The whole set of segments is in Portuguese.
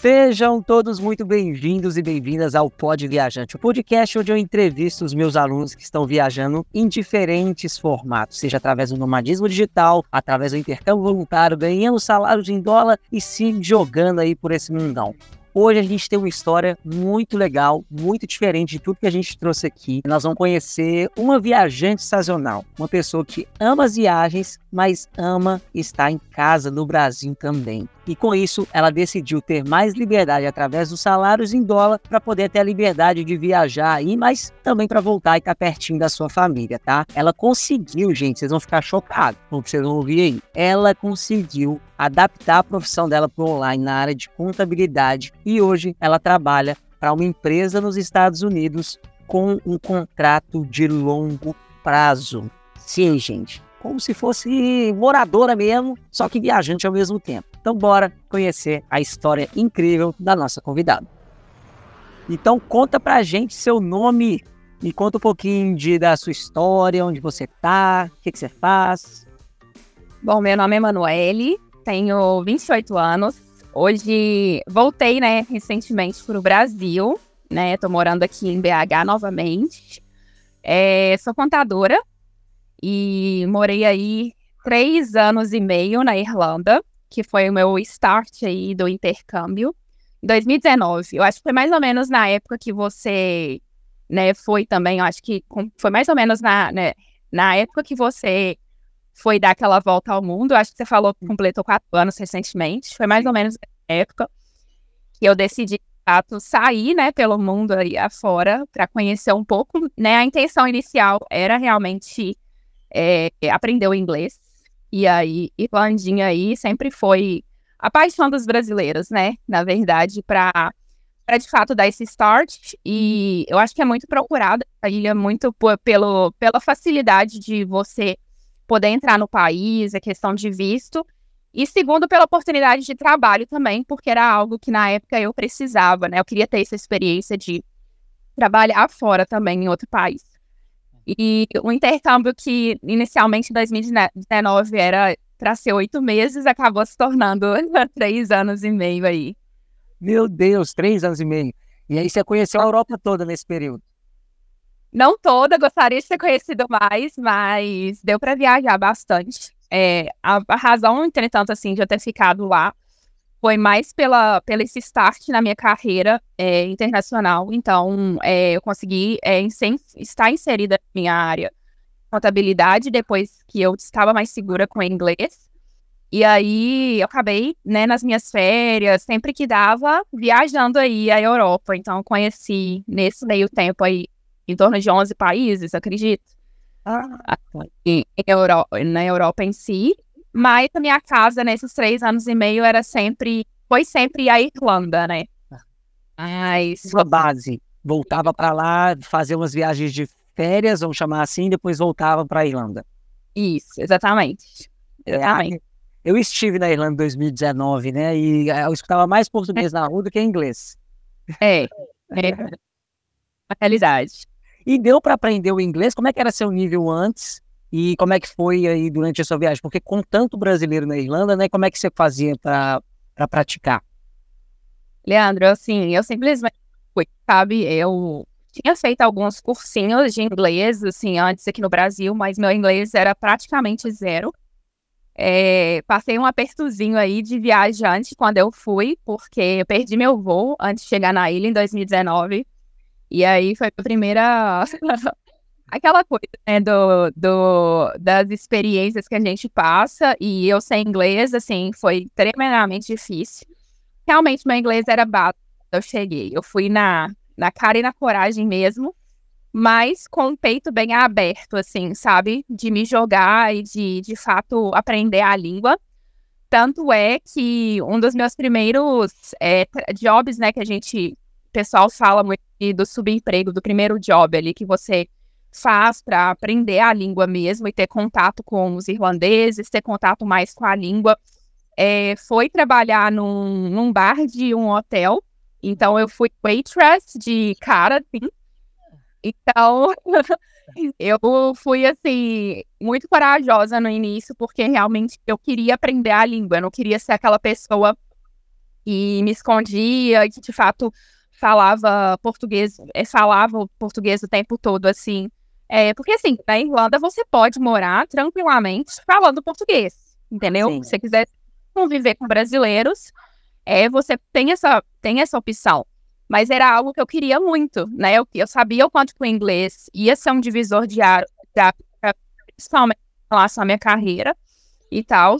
Sejam todos muito bem-vindos e bem-vindas ao Pod Viajante, o podcast onde eu entrevisto os meus alunos que estão viajando em diferentes formatos, seja através do nomadismo digital, através do intercâmbio voluntário, ganhando salários em dólar e se jogando aí por esse mundão. Hoje a gente tem uma história muito legal, muito diferente de tudo que a gente trouxe aqui. Nós vamos conhecer uma viajante sazonal, uma pessoa que ama as viagens, mas ama estar em casa no Brasil também. E com isso, ela decidiu ter mais liberdade através dos salários em dólar para poder ter a liberdade de viajar aí, mas também para voltar e estar tá pertinho da sua família, tá? Ela conseguiu, gente, vocês vão ficar chocados com o que vocês vão ouvir aí. Ela conseguiu adaptar a profissão dela para online na área de contabilidade e hoje ela trabalha para uma empresa nos Estados Unidos com um contrato de longo prazo. Sim, gente, como se fosse moradora mesmo, só que viajante ao mesmo tempo. Então, bora conhecer a história incrível da nossa convidada. Então, conta pra gente seu nome, me conta um pouquinho de, da sua história, onde você tá, o que, que você faz. Bom, meu nome é Emanuele, tenho 28 anos. Hoje voltei, né, recentemente para o Brasil, né? Tô morando aqui em BH novamente. É, sou contadora e morei aí três anos e meio na Irlanda, que foi o meu start aí do intercâmbio. Em 2019, eu acho que foi mais ou menos na época que você, né, foi também, eu acho que foi mais ou menos na, né, na época que você foi dar aquela volta ao mundo. Acho que você falou que completou quatro anos recentemente. Foi mais ou menos na época que eu decidi fato, sair, né, pelo mundo aí afora para conhecer um pouco, né? A intenção inicial era realmente é, aprender o inglês. E aí, Irlandinha aí sempre foi a paixão dos brasileiros, né? Na verdade, para para de fato dar esse start. E eu acho que é muito procurada a ilha muito pelo, pela facilidade de você poder entrar no país, a questão de visto. E segundo, pela oportunidade de trabalho também, porque era algo que na época eu precisava, né? Eu queria ter essa experiência de trabalhar fora também em outro país. E o intercâmbio que inicialmente em 2019 era para ser oito meses, acabou se tornando três anos e meio aí. Meu Deus, três anos e meio. E aí você conheceu a Europa toda nesse período? Não toda, gostaria de ter conhecido mais, mas deu para viajar bastante. É, a, a, razão, entretanto, assim, de eu ter ficado lá foi mais pela, pela esse start na minha carreira é, internacional. Então, é, eu consegui é, estar inserida na minha área contabilidade depois que eu estava mais segura com o inglês. E aí, eu acabei, né, nas minhas férias, sempre que dava, viajando aí à Europa. Então, conheci nesse meio tempo aí em torno de 11 países, acredito. Ah. Em, Europa, na Europa em si. Mas a minha casa, nesses três anos e meio, era sempre, foi sempre a Irlanda, né? Mas... Sua base, voltava para lá, fazer umas viagens de férias, vamos chamar assim, depois voltava para a Irlanda. Isso, exatamente. É, exatamente. Eu estive na Irlanda em 2019, né? E eu escutava mais português na rua do que inglês. É, é a realidade. E deu para aprender o inglês? Como é que era seu nível antes? E como é que foi aí durante a sua viagem? Porque com tanto brasileiro na Irlanda, né? Como é que você fazia para praticar? Leandro, assim, eu simplesmente fui, sabe? Eu tinha feito alguns cursinhos de inglês, assim, antes aqui no Brasil, mas meu inglês era praticamente zero. É, passei um apertozinho aí de viajante quando eu fui, porque eu perdi meu voo antes de chegar na ilha em 2019. E aí foi a primeira. Aquela coisa, né, do, do, das experiências que a gente passa, e eu sem inglês, assim, foi tremendamente difícil. Realmente, meu inglês era básico eu cheguei. Eu fui na, na cara e na coragem mesmo, mas com o peito bem aberto, assim, sabe? De me jogar e de, de fato, aprender a língua. Tanto é que um dos meus primeiros é, jobs, né, que a gente pessoal fala muito do subemprego, do primeiro job ali que você faz para aprender a língua mesmo e ter contato com os irlandeses, ter contato mais com a língua. É, foi trabalhar num, num bar de um hotel. Então, eu fui waitress de cara, assim. Então, eu fui, assim, muito corajosa no início, porque realmente eu queria aprender a língua. Eu não queria ser aquela pessoa e me escondia, que de fato falava português, é, falava português o tempo todo, assim. É, porque, assim, na Irlanda você pode morar tranquilamente falando português, entendeu? Sim. Se você quiser conviver com brasileiros, é, você tem essa, tem essa opção. Mas era algo que eu queria muito, né? Eu, eu sabia o quanto que o inglês ia ser um divisor de água, principalmente em relação à minha carreira e tal.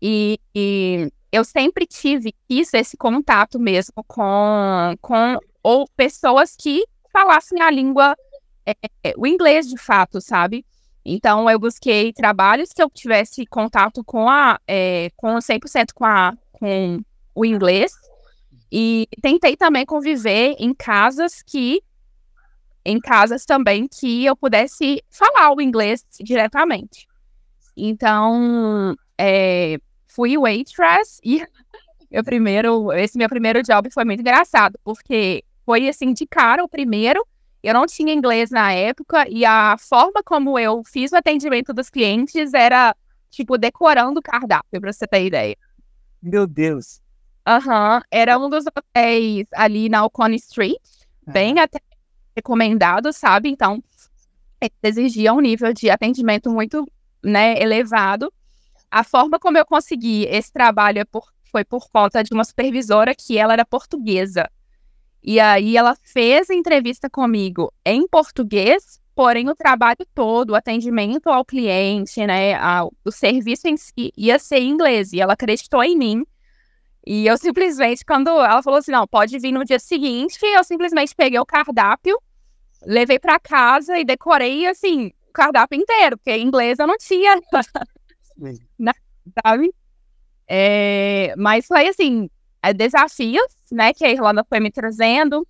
E, e eu sempre tive isso, esse contato mesmo com, com ou pessoas que falassem a língua, é, é o inglês de fato, sabe? Então, eu busquei trabalhos que eu tivesse contato com a, é, com 100% com, a, com o inglês. E tentei também conviver em casas que, em casas também que eu pudesse falar o inglês diretamente. Então, é, fui waitress e meu primeiro, esse meu primeiro job foi muito engraçado, porque foi assim de cara o primeiro. Eu não tinha inglês na época e a forma como eu fiz o atendimento dos clientes era tipo decorando o cardápio, para você ter ideia. Meu Deus. Aham, uhum. era um dos hotéis ali na Ocon Street, uhum. bem até recomendado, sabe? Então, exigia um nível de atendimento muito, né, elevado. A forma como eu consegui esse trabalho é por, foi por conta de uma supervisora que ela era portuguesa. E aí ela fez a entrevista comigo em português, porém o trabalho todo, o atendimento ao cliente, né, ao, o serviço em si ia ser em inglês. E ela acreditou em mim. E eu simplesmente, quando ela falou assim, não, pode vir no dia seguinte, eu simplesmente peguei o cardápio, levei para casa e decorei, assim, o cardápio inteiro, porque em inglês eu não tinha né, sabe? É, mas foi assim, é, desafios, né, que a Irlanda foi me trazendo,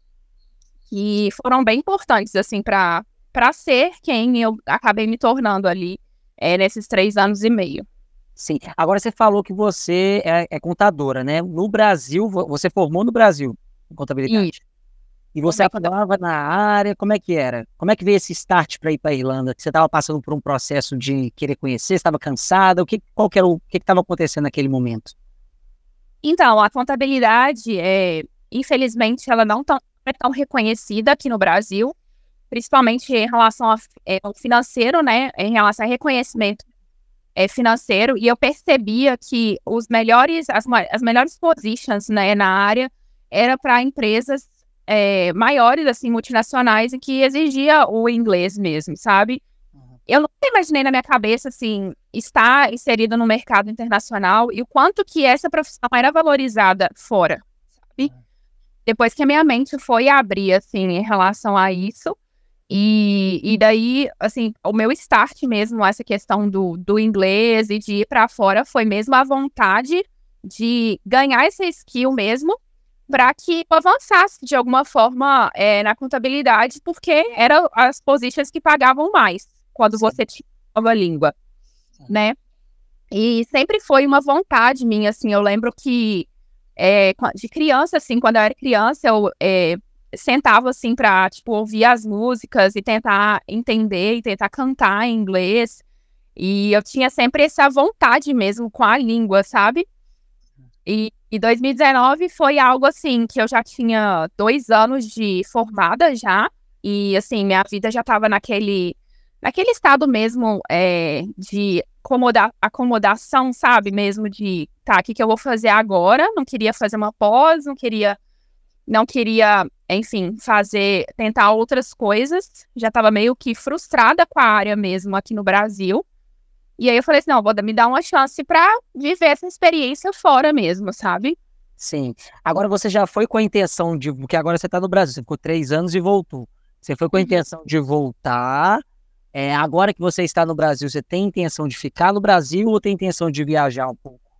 que foram bem importantes, assim, para ser quem eu acabei me tornando ali é, nesses três anos e meio. Sim. Agora você falou que você é, é contadora, né? No Brasil, você formou no Brasil em contabilidade. Isso. E você atuava na área, como é que era? Como é que veio esse start para ir para a Irlanda? Você estava passando por um processo de querer conhecer, estava cansada? O que, qual que era o que estava acontecendo naquele momento? Então, a contabilidade, é, infelizmente, ela não tão, é tão reconhecida aqui no Brasil, principalmente em relação é, ao financeiro, né? Em relação ao reconhecimento é, financeiro. E eu percebia que os melhores, as, as melhores positions né, na área era para empresas é, maiores, assim, multinacionais, e que exigia o inglês mesmo, sabe? Uhum. Eu nunca imaginei na minha cabeça, assim, estar inserida no mercado internacional e o quanto que essa profissão era valorizada fora, sabe? Uhum. Depois que a minha mente foi abrir, assim, em relação a isso, e, e daí, assim, o meu start mesmo, essa questão do, do inglês e de ir para fora, foi mesmo a vontade de ganhar essa skill mesmo para que avançasse de alguma forma é, na contabilidade, porque eram as posições que pagavam mais quando você tinha nova língua, né? E sempre foi uma vontade minha, assim, eu lembro que é, de criança, assim, quando eu era criança, eu é, sentava, assim, para, tipo, ouvir as músicas e tentar entender e tentar cantar em inglês, e eu tinha sempre essa vontade mesmo com a língua, sabe? E, e 2019 foi algo assim que eu já tinha dois anos de formada já. E assim, minha vida já estava naquele, naquele estado mesmo é, de acomoda acomodação, sabe? Mesmo de tá, o que, que eu vou fazer agora? Não queria fazer uma pós, não queria, não queria, enfim, fazer, tentar outras coisas. Já estava meio que frustrada com a área mesmo aqui no Brasil. E aí eu falei assim, não, vou me dar uma chance para viver essa experiência fora mesmo, sabe? Sim. Agora você já foi com a intenção de. Porque agora você está no Brasil, você ficou três anos e voltou. Você foi com a uhum. intenção de voltar. É, agora que você está no Brasil, você tem intenção de ficar no Brasil ou tem intenção de viajar um pouco?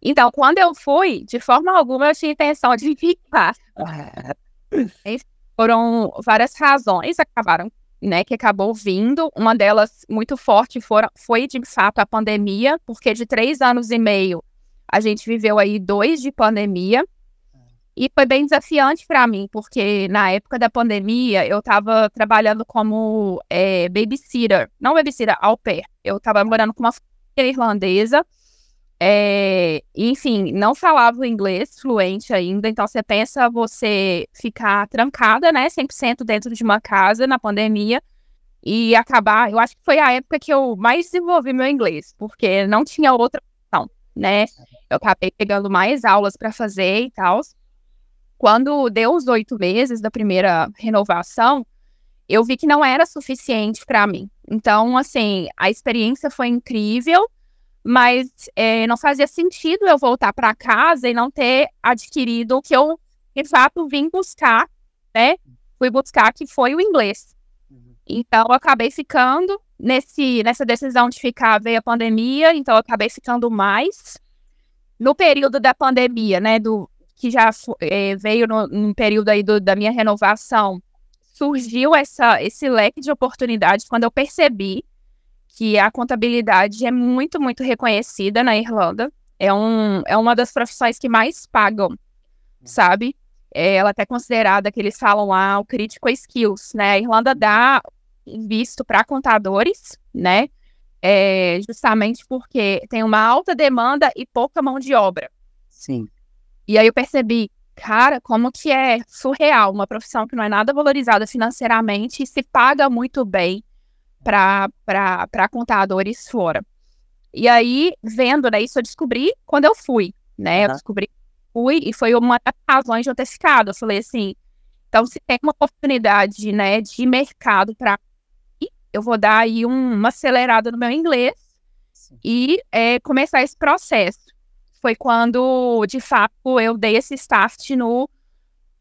Então, quando eu fui, de forma alguma eu tinha intenção de ficar. Foram várias razões, acabaram né, que acabou vindo. Uma delas muito forte for, foi, de fato, a pandemia, porque de três anos e meio a gente viveu aí dois de pandemia. E foi bem desafiante para mim, porque na época da pandemia eu estava trabalhando como é, babysitter, não babysitter, au pair. Eu estava morando com uma família irlandesa É, enfim, não falava inglês fluente ainda, então você pensa você ficar trancada, né, 100% dentro de uma casa na pandemia e acabar. Eu acho que foi a época que eu mais desenvolvi meu inglês, porque não tinha outra opção, né? Eu acabei pegando mais aulas para fazer e tal. Quando deu os oito meses da primeira renovação, eu vi que não era suficiente para mim. Então, assim, a experiência foi incrível, mas é, não fazia sentido eu voltar para casa e não ter adquirido o que eu, de fato, vim buscar, né? Fui buscar, que foi o inglês. Uhum. Então, eu acabei ficando nesse, nessa decisão de ficar, veio a pandemia, então eu acabei ficando mais. No período da pandemia, né, do, que já é, veio no, no, período aí do, da minha renovação, surgiu essa, esse leque de oportunidades quando eu percebi que a contabilidade é muito, muito reconhecida na Irlanda. É, um, é uma das profissões que mais pagam, sabe? É, ela é até considerada que eles falam lá o critical skills, né? A Irlanda dá visto para contadores, né? É, justamente porque tem uma alta demanda e pouca mão de obra. Sim. E aí eu percebi, cara, como que é surreal, uma profissão que não é nada valorizada financeiramente e se paga muito bem para contadores fora. E aí, vendo, né, isso eu descobri quando eu fui, né? Uhum. Eu descobri, fui, e foi uma das razões de eu ter ficado. Eu falei assim, então se tem uma oportunidade, né, de mercado para eu vou dar aí um, uma acelerada no meu inglês Sim. e é, começar esse processo. Foi quando, de fato, eu dei esse start no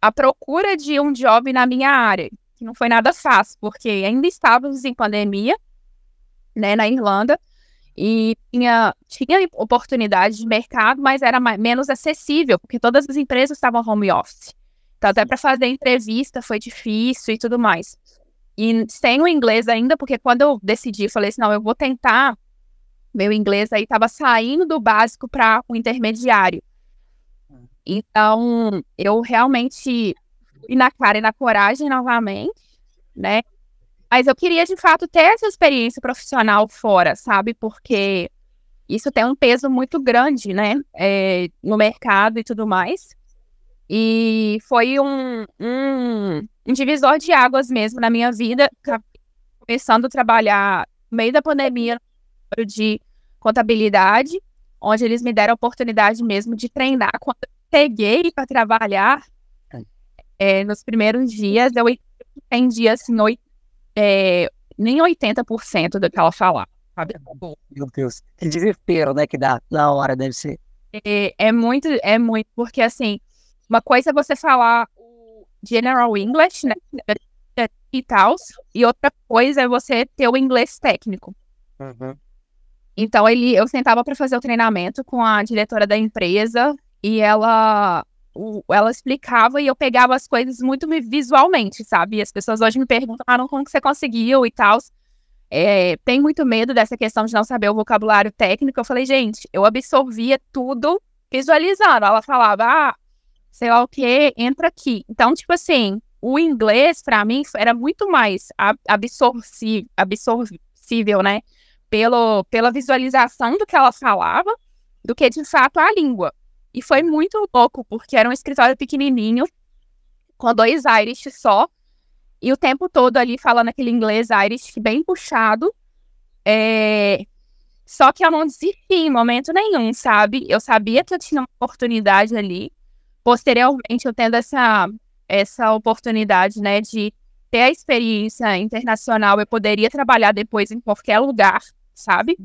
a procura de um job na minha área que não foi nada fácil, porque ainda estávamos em pandemia, né, na Irlanda, e tinha, tinha oportunidade de mercado, mas era mais, menos acessível, porque todas as empresas estavam home office. Então, até para fazer entrevista foi difícil e tudo mais. E sem o inglês ainda, porque quando eu decidi, eu falei assim, não, eu vou tentar, meu inglês aí estava saindo do básico para o intermediário. Hum. Então, eu realmente e na cara e na coragem novamente, né? Mas eu queria, de fato, ter essa experiência profissional fora, sabe? Porque isso tem um peso muito grande, né? É, no mercado e tudo mais. E foi um, um, um, divisor de águas mesmo na minha vida, começando a trabalhar no meio da pandemia de contabilidade, onde eles me deram a oportunidade mesmo de treinar. Quando eu peguei para trabalhar, é, nos primeiros dias, eu entendi assim, oit, é, nem 80% do que ela falava. Sabe? Meu Deus, que desespero, né, que dá na hora, deve ser. É, é muito, é muito, porque assim, uma coisa é você falar o general English, né, e tal, e outra coisa é você ter o inglês técnico. Uhum. Então, ele, eu sentava para fazer o treinamento com a diretora da empresa e ela ela explicava e eu pegava as coisas muito visualmente, sabe? as pessoas hoje me perguntam como que você conseguiu e tal. É, tem muito medo dessa questão de não saber o vocabulário técnico. Eu falei, gente, eu absorvia tudo visualizando. Ela falava, ah, sei lá o que, entra aqui. Então, tipo assim, o inglês, para mim, era muito mais absorvível, absorvível, né? Pelo, pela visualização do que ela falava, do que de fato a língua. E foi muito louco, porque era um escritório pequenininho, com dois Irish só, e o tempo todo ali falando aquele inglês Irish bem puxado. É... Só que eu não desisti em momento nenhum, sabe? Eu sabia que eu tinha uma oportunidade ali. Posteriormente, eu tendo essa, essa oportunidade, né, de ter a experiência internacional, eu poderia trabalhar depois em qualquer lugar, sabe?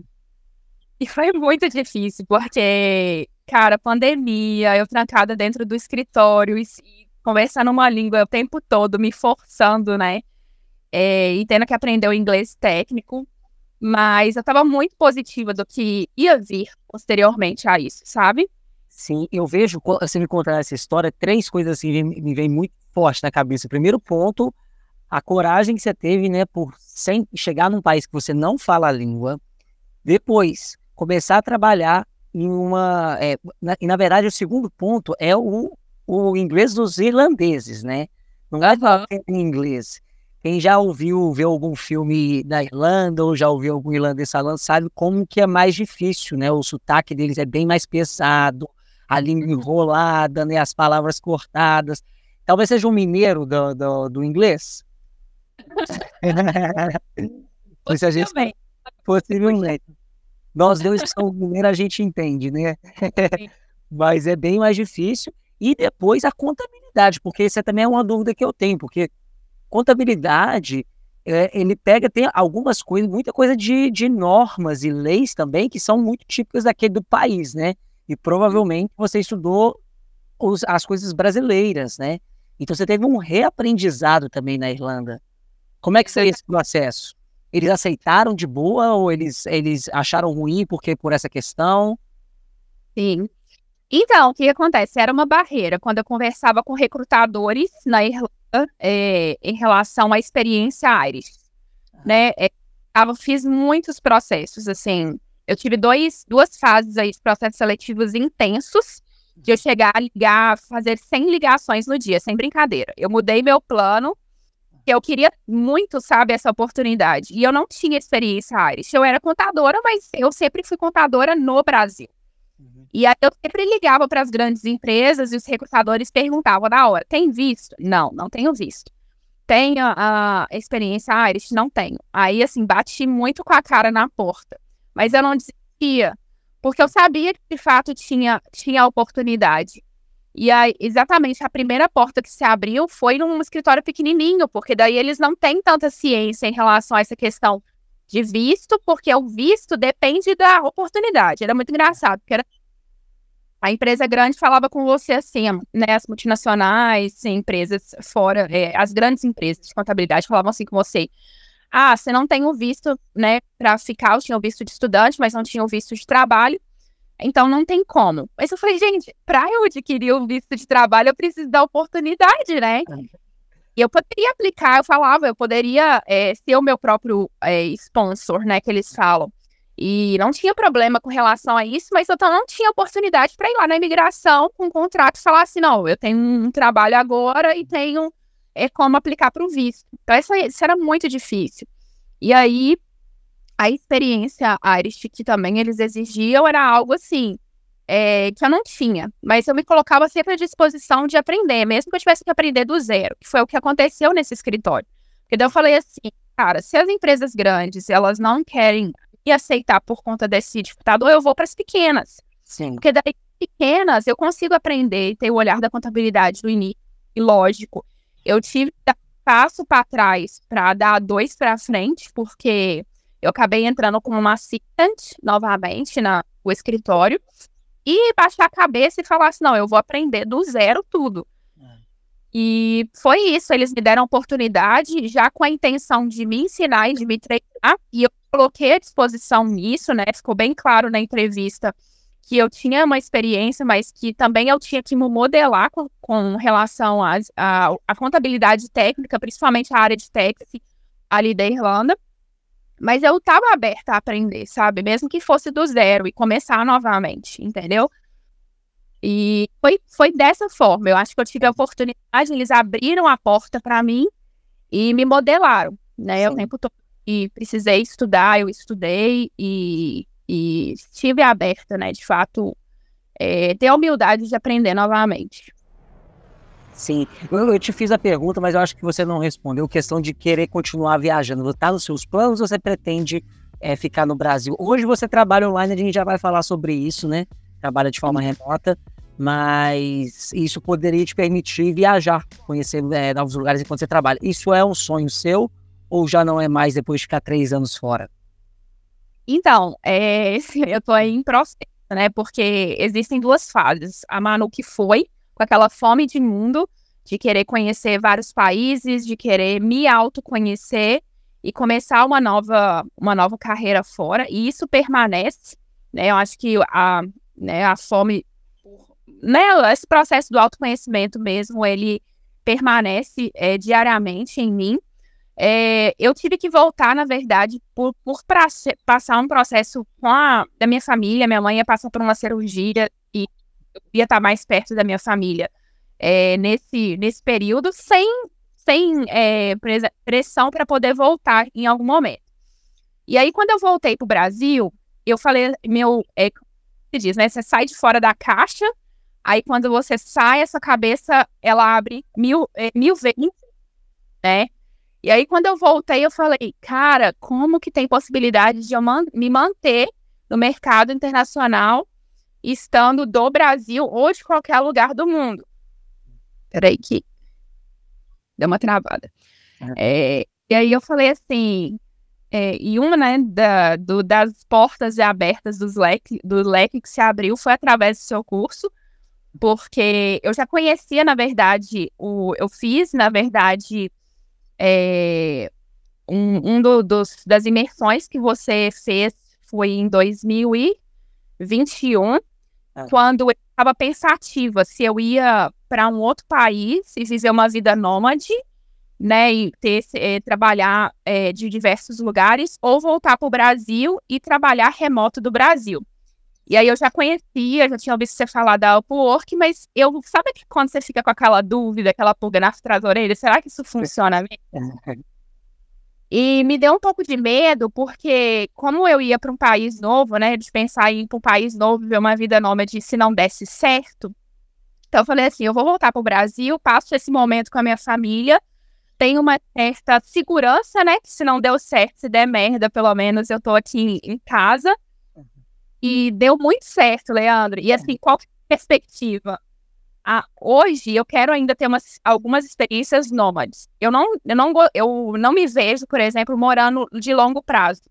E foi muito difícil, porque cara, pandemia, eu trancada dentro do escritório e, e conversando uma língua o tempo todo, me forçando, né? É, e tendo que aprender o inglês técnico. Mas eu estava muito positiva do que ia vir posteriormente a isso, sabe? Sim, eu vejo, você me contar essa história, três coisas assim me vem muito forte na cabeça. primeiro ponto, a coragem que você teve, né, por sem chegar num país que você não fala a língua. Depois, começar a trabalhar em uma. É, na, e na verdade, o segundo ponto é o, o inglês dos irlandeses, né? Não é uhum. em inglês. quem já ouviu ver algum filme da Irlanda ou já ouviu algum irlandês falando, sabe como que é mais difícil, né? O sotaque deles é bem mais pesado, a língua enrolada, né? As palavras cortadas. Talvez seja um mineiro do, do, do inglês. Gente possivelmente. Nós dois que somos mineiros, a gente entende, né? Mas é bem mais difícil. E depois a contabilidade, porque essa também é uma dúvida que eu tenho, porque contabilidade, é, ele pega, tem algumas coisas, muita coisa de, de normas e leis também, que são muito típicas daquele do país, né? E provavelmente você estudou os, as coisas brasileiras, né? Então você teve um reaprendizado também na Irlanda. Como é que foi esse processo? Eles aceitaram de boa ou eles, eles acharam ruim porque por essa questão? Sim. Então, o que acontece? Era uma barreira quando eu conversava com recrutadores na Irlanda é, em relação à experiência Irish, né? É, eu fiz muitos processos, assim, eu tive dois, duas fases aí de processos seletivos intensos, de eu chegar a ligar, fazer 100 ligações no dia, sem brincadeira. Eu mudei meu plano, eu queria muito, sabe, essa oportunidade. E eu não tinha experiência Irish. Eu era contadora, mas eu sempre fui contadora no Brasil. Uhum. E aí eu sempre ligava para as grandes empresas e os recrutadores perguntavam na hora: tem visto? Não, não tenho visto. Tem a, a experiência Irish? Não tenho. Aí, assim, bati muito com a cara na porta. Mas eu não desistia, porque eu sabia que de fato tinha, tinha oportunidade. E aí, exatamente a primeira porta que se abriu foi num escritório pequenininho, porque daí eles não têm tanta ciência em relação a essa questão de visto, porque o visto depende da oportunidade. Era muito engraçado, porque era... a empresa grande falava com você assim, né? As multinacionais, empresas fora, é, as grandes empresas de contabilidade falavam assim com você. Ah, você não tem o visto, né, para ficar, eu tinha o visto de estudante, mas não tinha o visto de trabalho. Então não tem como. Mas eu falei, gente, para eu adquirir o visto de trabalho, eu preciso da oportunidade, né? E eu poderia aplicar, eu falava, eu poderia é, ser o meu próprio é, sponsor, né, que eles falam. E não tinha problema com relação a isso, mas eu não tinha oportunidade para ir lá na imigração com um contrato e falar assim: não, eu tenho um trabalho agora e tenho é, como aplicar para o visto. Então, isso, isso era muito difícil. E aí, a experiência Irish que também eles exigiam era algo assim, é, que eu não tinha, mas eu me colocava sempre à disposição de aprender, mesmo que eu tivesse que aprender do zero, que foi o que aconteceu nesse escritório. Porque daí eu falei assim, cara, se as empresas grandes, elas não querem me aceitar por conta desse dificultador, eu vou para as pequenas. Sim. Porque daí pequenas eu consigo aprender e ter o olhar da contabilidade do início, e lógico, eu tive que dar passo para trás para dar dois para frente, porque eu acabei entrando como uma assistente novamente na, no escritório e baixar a cabeça e falar assim: não, eu vou aprender do zero tudo. É. E foi isso, eles me deram oportunidade já com a intenção de me ensinar e de me treinar, e eu coloquei à disposição nisso, né? Ficou bem claro na entrevista que eu tinha uma experiência, mas que também eu tinha que me modelar com, com relação à contabilidade técnica, principalmente a área de tax ali da Irlanda. Mas eu estava aberta a aprender, sabe? Mesmo que fosse do zero e começar novamente, entendeu? E foi, foi dessa forma. Eu acho que eu tive a oportunidade, eles abriram a porta para mim e me modelaram, né? Sim. O tempo todo. E precisei estudar, eu estudei e e estive aberta, né, de fato, é, ter a humildade de aprender novamente. Sim, eu, eu, te fiz a pergunta, mas eu acho que você não respondeu. Questão de querer continuar viajando. Está nos seus planos ou você pretende é, ficar no Brasil? Hoje você trabalha online, a gente já vai falar sobre isso, né? Trabalha de forma remota, mas isso poderia te permitir viajar, conhecer é, novos lugares enquanto você trabalha. Isso é um sonho seu ou já não é mais depois de ficar três anos fora? Então, é, eu tô aí em processo, né? Porque existem duas fases. A Manu que foi, com aquela fome de mundo, de querer conhecer vários países, de querer me autoconhecer e começar uma nova, uma nova carreira fora. E isso permanece, né? Eu acho que a, né, a fome, né? Esse processo do autoconhecimento mesmo, ele permanece é, diariamente em mim. É, eu tive que voltar, na verdade, por, por passar um processo com a da minha família. Minha mãe ia passar por uma cirurgia eu ia estar mais perto da minha família é, nesse, nesse período, sem, sem é, pressão para poder voltar em algum momento. E aí, quando eu voltei para o Brasil, eu falei, meu, é, se diz, né? Você sai de fora da caixa, aí quando você sai, essa cabeça, ela abre mil, é, mil vezes, né? E aí, quando eu voltei, eu falei, cara, como que tem possibilidade de eu man me manter no mercado internacional, estando do Brasil ou de qualquer lugar do mundo? Peraí que deu uma travada. É, e aí eu falei assim, é, e uma né, da, do, das portas abertas dos leque, do leque que se abriu foi através do seu curso, porque eu já conhecia, na verdade, o, eu fiz, na verdade, é, um, um do, dos, das imersões que você fez foi em 2021, ah. quando eu estava pensativa se eu ia para um outro país e viver uma vida nômade, né, e ter, é, trabalhar é, de diversos lugares, ou voltar para o Brasil e trabalhar remoto do Brasil. E aí eu já conhecia, já tinha ouvido você falar da Upwork, mas eu, sabe que quando você fica com aquela dúvida, aquela pulga na trás da orelha, será que isso funciona mesmo? E me deu um pouco de medo, porque como eu ia para um país novo, né, de pensar em ir para um país novo, viver uma vida nômade, se não desse certo, então eu falei assim, eu vou voltar para o Brasil, passo esse momento com a minha família, tenho uma certa segurança, né? Que se não deu certo, se der merda, pelo menos eu tô aqui em casa. E deu muito certo, Leandro. E assim, qual é a perspectiva? Ah, hoje eu quero ainda ter umas, algumas experiências nômades. Eu não, eu, não, eu não me vejo, por exemplo, morando de longo prazo.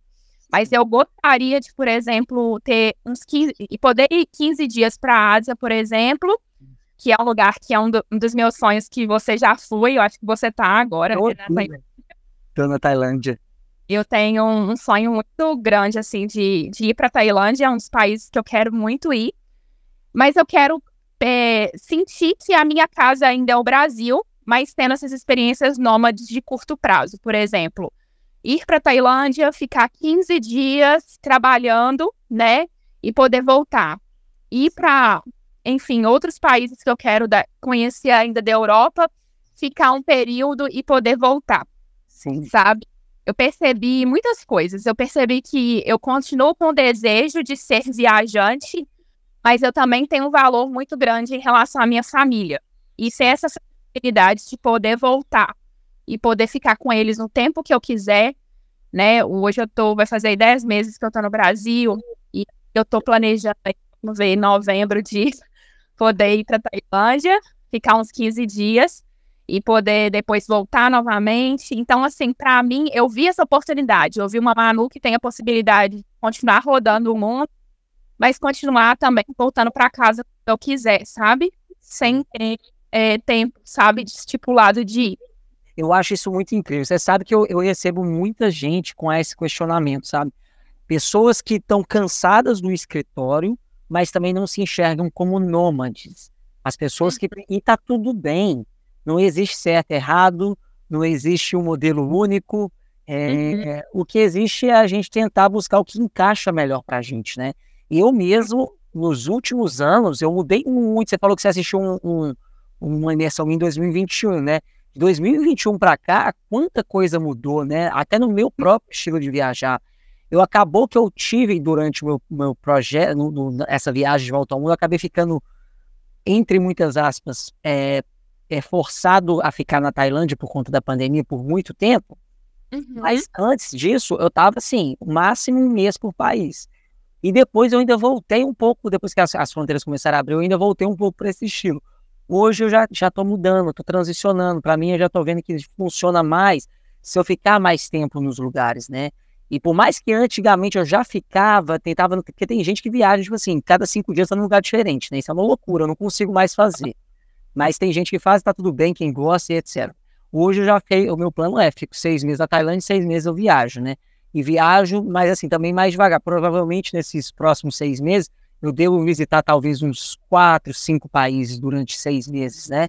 Mas eu gostaria de, por exemplo, ter uns 15 e poder ir 15 dias para a Ásia, por exemplo, que é um lugar que é um, do, um, dos meus sonhos que você já foi, eu acho que você tá agora. Tô, né, na Tailândia. Eu tenho um, sonho muito grande, assim, de, de ir para Tailândia, é um dos países que eu quero muito ir. Mas eu quero é, sentir que a minha casa ainda é o Brasil, mas tendo essas experiências nômades de curto prazo. Por exemplo, ir para Tailândia, ficar 15 dias trabalhando, né? E poder voltar. Ir para enfim, outros países que eu quero da, conhecer ainda da Europa, ficar um período e poder voltar. Sim. Sabe? Eu percebi muitas coisas. Eu percebi que eu continuo com o desejo de ser viajante, mas eu também tenho um valor muito grande em relação à minha família. E ser essa possibilidade de poder voltar e poder ficar com eles no tempo que eu quiser, né? Hoje eu tô, vai fazer 10 meses que eu tô no Brasil e eu tô planejando, vamos ver, novembro de poder ir para Tailândia, ficar uns 15 dias e poder depois voltar novamente. Então, assim, para mim, eu vi essa oportunidade. Eu vi uma Manu que tem a possibilidade de continuar rodando o mundo, mas continuar também voltando para casa se eu quiser, sabe? Sem ter é, tempo, sabe, estipulado de ir. Eu acho isso muito incrível. Você sabe que eu, eu recebo muita gente com esse questionamento, sabe? Pessoas que estão cansadas do escritório, mas também não se enxergam como nômades. As pessoas que. E tá tudo bem. Não existe certo, errado, não existe um modelo único. É, uhum. O que existe é a gente tentar buscar o que encaixa melhor para a gente, né? Eu mesmo, nos últimos anos, eu mudei muito. Você falou que você assistiu um, um, uma imersão em 2021, né? De 2021 para cá, quanta coisa mudou, né? Até no meu próprio estilo de viajar eu acabou que eu tive durante o meu, meu projeto, no, no, essa viagem de volta ao mundo, eu acabei ficando, entre muitas aspas, é, é, forçado a ficar na Tailândia por conta da pandemia por muito tempo. Uhum. Mas antes disso, eu estava assim, máximo um mês por país. E depois eu ainda voltei um pouco, depois que as, as fronteiras começaram a abrir, eu ainda voltei um pouco para esse estilo. Hoje eu já estou mudando, estou transicionando. Para mim, eu já estou vendo que funciona mais se eu ficar mais tempo nos lugares, né? E por mais que antigamente eu já ficava, tentava, porque tem gente que viaja, tipo assim, cada cinco dias tá num lugar diferente, né? Isso é uma loucura, eu não consigo mais fazer. Mas tem gente que faz, tá tudo bem, quem gosta e etc. Hoje eu já fiquei, o meu plano é, fico seis meses na Tailândia, seis meses eu viajo, né? E viajo, mas assim, também mais devagar. Provavelmente nesses próximos seis meses, eu devo visitar talvez uns quatro, cinco países durante seis meses, né?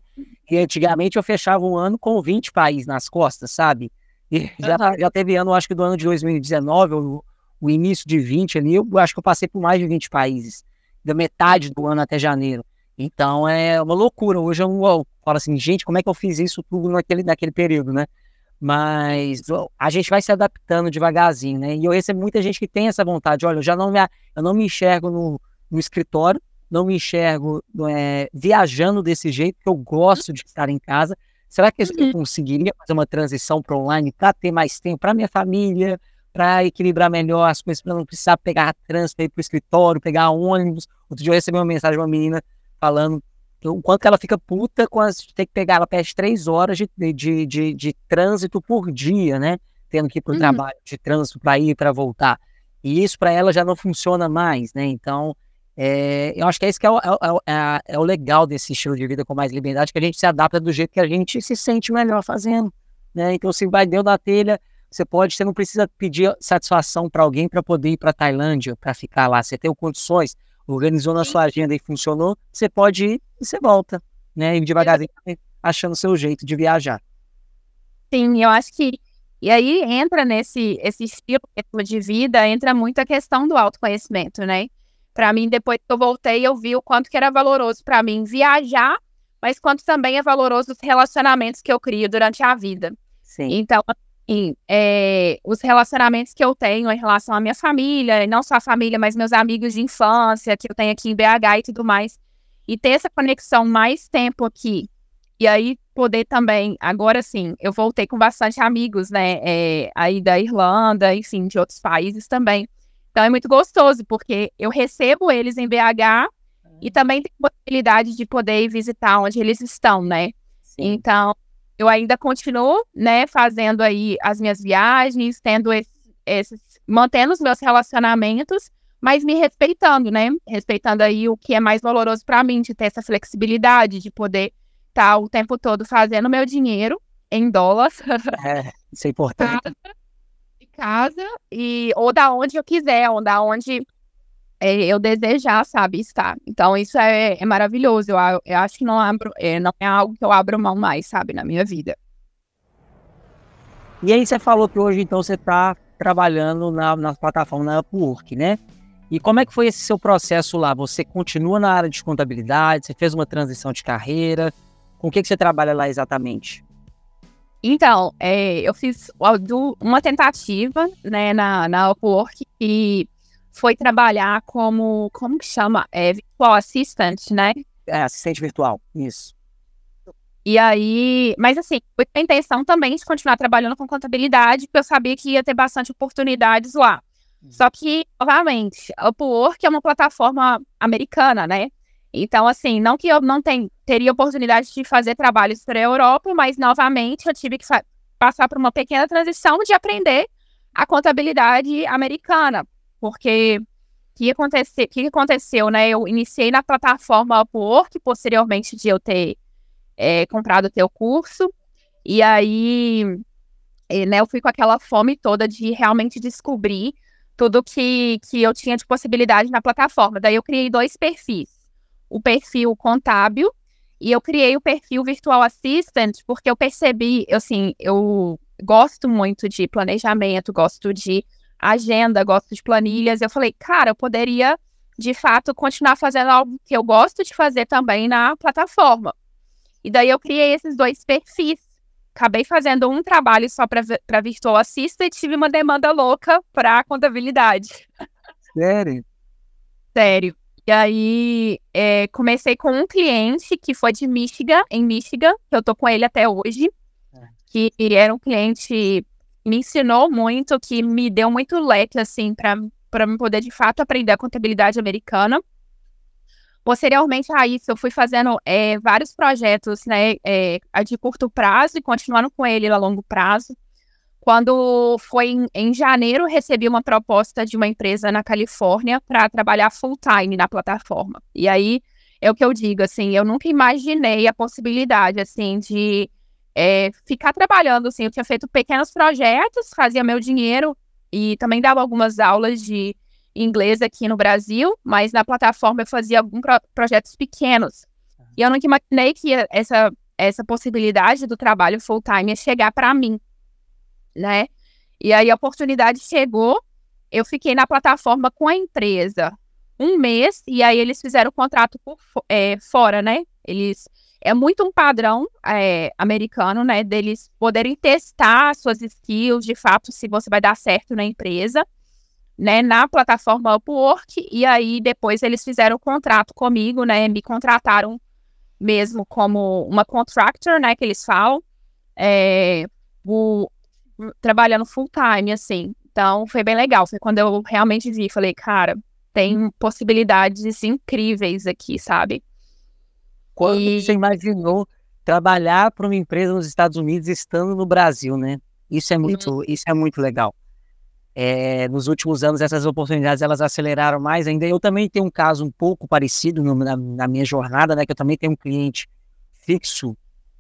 E antigamente eu fechava um ano com 20 países nas costas, sabe? E já, já teve ano, acho que do ano de 2019, o, o início de 20 ali, eu acho que eu passei por mais de 20 países, da metade do ano até janeiro. Então é uma loucura. Hoje eu, eu falo assim, gente, como é que eu fiz isso tudo naquele, naquele período, né? Mas a gente vai se adaptando devagarzinho, né? E eu recebo muita gente que tem essa vontade. Olha, eu já não me, eu não me enxergo no, no escritório, não me enxergo é, viajando desse jeito, que eu gosto de estar em casa. Será que eu uhum. conseguiria fazer uma transição para online para ter mais tempo para minha família, para equilibrar melhor as coisas, para não precisar pegar trânsito para ir para o escritório, pegar ônibus? Outro dia eu recebi uma mensagem de uma menina falando o quanto ela fica puta com as. Tem que pegar, ela perde três horas de, de, de, de trânsito por dia, né? Tendo que ir para o uhum. trabalho, de trânsito para ir para voltar. E isso para ela já não funciona mais, né? Então, é, eu acho que é isso que é o, é, é, é, o legal desse estilo de vida com mais liberdade, que a gente se adapta do jeito que a gente se sente melhor fazendo, né? Então, se vai dentro da telha, você pode, você não precisa pedir satisfação para alguém para poder ir para Tailândia, para ficar lá. Você tem condições organizou na sua agenda e funcionou, você pode ir e você volta, né? E devagarzinho achando seu jeito de viajar. Sim, eu acho que e aí entra nesse esse estilo de vida, entra muito a questão do autoconhecimento, né? Para mim, depois que eu voltei, eu vi o quanto que era valoroso para mim viajar, mas quanto também é valoroso os relacionamentos que eu crio durante a vida. Sim. Então, em é, os relacionamentos que eu tenho em relação à minha família, não só a família, mas meus amigos de infância, que eu tenho aqui em BH e tudo mais. E ter essa conexão mais tempo aqui. E aí poder também, agora sim, eu voltei com bastante amigos, né? É, aí da Irlanda, enfim, de outros países também. Então é muito gostoso, porque eu recebo eles em BH e também tenho a possibilidade de poder visitar onde eles estão, né? Sim. Então, eu ainda continuo, né, fazendo aí as minhas viagens, tendo esses, esses, mantendo os meus relacionamentos, mas me respeitando, né? Respeitando aí o que é mais valoroso para mim, de ter essa flexibilidade, de poder estar tá o tempo todo fazendo meu dinheiro em dólares. É, isso é importante. De casa e ou da onde eu quiser, ou da onde eu desejar, sabe, estar. Então, isso é, é maravilhoso. Eu, eu, acho que não, abro, é, não é algo que eu abro mão mais, sabe, na minha vida. E aí, você falou que hoje, então, você está trabalhando na, na plataforma na Upwork, né? E como é que foi esse seu processo lá? Você continua na área de contabilidade? Você fez uma transição de carreira? Com o que, que você trabalha lá exatamente? Então, é, eu fiz uma tentativa né, na, na Upwork e foi trabalhar como, como que chama? É, virtual assistant, né? É, assistente virtual, isso. E aí, mas assim, foi a intenção também de continuar trabalhando com contabilidade, porque eu sabia que ia ter bastante oportunidades lá. Uhum. Só que, novamente, a Upwork é uma plataforma americana, né? Então, assim, não que eu não tem, teria oportunidade de fazer trabalhos para a Europa, mas, novamente, eu tive que passar por uma pequena transição de aprender a contabilidade americana, porque o que, aconteceu, que aconteceu, né? Eu iniciei na plataforma Upwork, posteriormente de eu ter é, comprado o teu curso, e aí né, eu fui com aquela fome toda de realmente descobrir tudo que, que eu tinha de possibilidade na plataforma. Daí eu criei dois perfis. O perfil contábil e eu criei o perfil Virtual Assistant porque eu percebi, assim, eu gosto muito de planejamento, gosto de agenda, gosto de planilhas. Eu falei, cara, eu poderia, de fato, continuar fazendo algo que eu gosto de fazer também na plataforma. E daí eu criei esses dois perfis. Acabei fazendo um trabalho só para Virtual Assistant e tive uma demanda louca para contabilidade. Sério? Sério. E aí, é, comecei com um cliente que foi de Michigan, em Michigan, que eu tô com ele até hoje, é. que era um cliente me ensinou muito, que me deu muito leque, assim, para me poder, de fato, aprender a contabilidade americana. Posteriormente a isso, eu fui fazendo é, vários projetos, né, é, de curto prazo e continuando com ele a longo prazo. Quando foi em, em janeiro, recebi uma proposta de uma empresa na Califórnia para trabalhar full time na plataforma. E aí é o que eu digo, assim, eu nunca imaginei a possibilidade, assim, de é, ficar trabalhando, assim, eu tinha feito pequenos projetos, fazia meu dinheiro e também dava algumas aulas de inglês aqui no Brasil, mas na plataforma eu fazia alguns pro projetos pequenos. E eu nunca imaginei que essa, essa possibilidade do trabalho full-time ia chegar para mim, né? E aí a oportunidade chegou, eu fiquei na plataforma com a empresa um mês e aí eles fizeram o contrato por é, fora, né? Eles é muito um padrão é, americano, né? Deles poderem testar suas skills, de fato, se você vai dar certo na empresa, né? Na plataforma Upwork e aí depois eles fizeram o contrato comigo, né? Me contrataram mesmo como uma contractor, né? Que eles falam, é, o, trabalhando full time, assim. Então foi bem legal. Foi quando eu realmente vi, falei, cara, tem possibilidades incríveis aqui, sabe? Quando e... você imaginou trabalhar para uma empresa nos Estados Unidos estando no Brasil, né? Isso é muito, uhum. isso é muito legal. É, nos últimos anos essas oportunidades elas aceleraram mais ainda. Eu também tenho um caso um pouco parecido no, na, na, minha jornada, né? Que eu também tenho um cliente fixo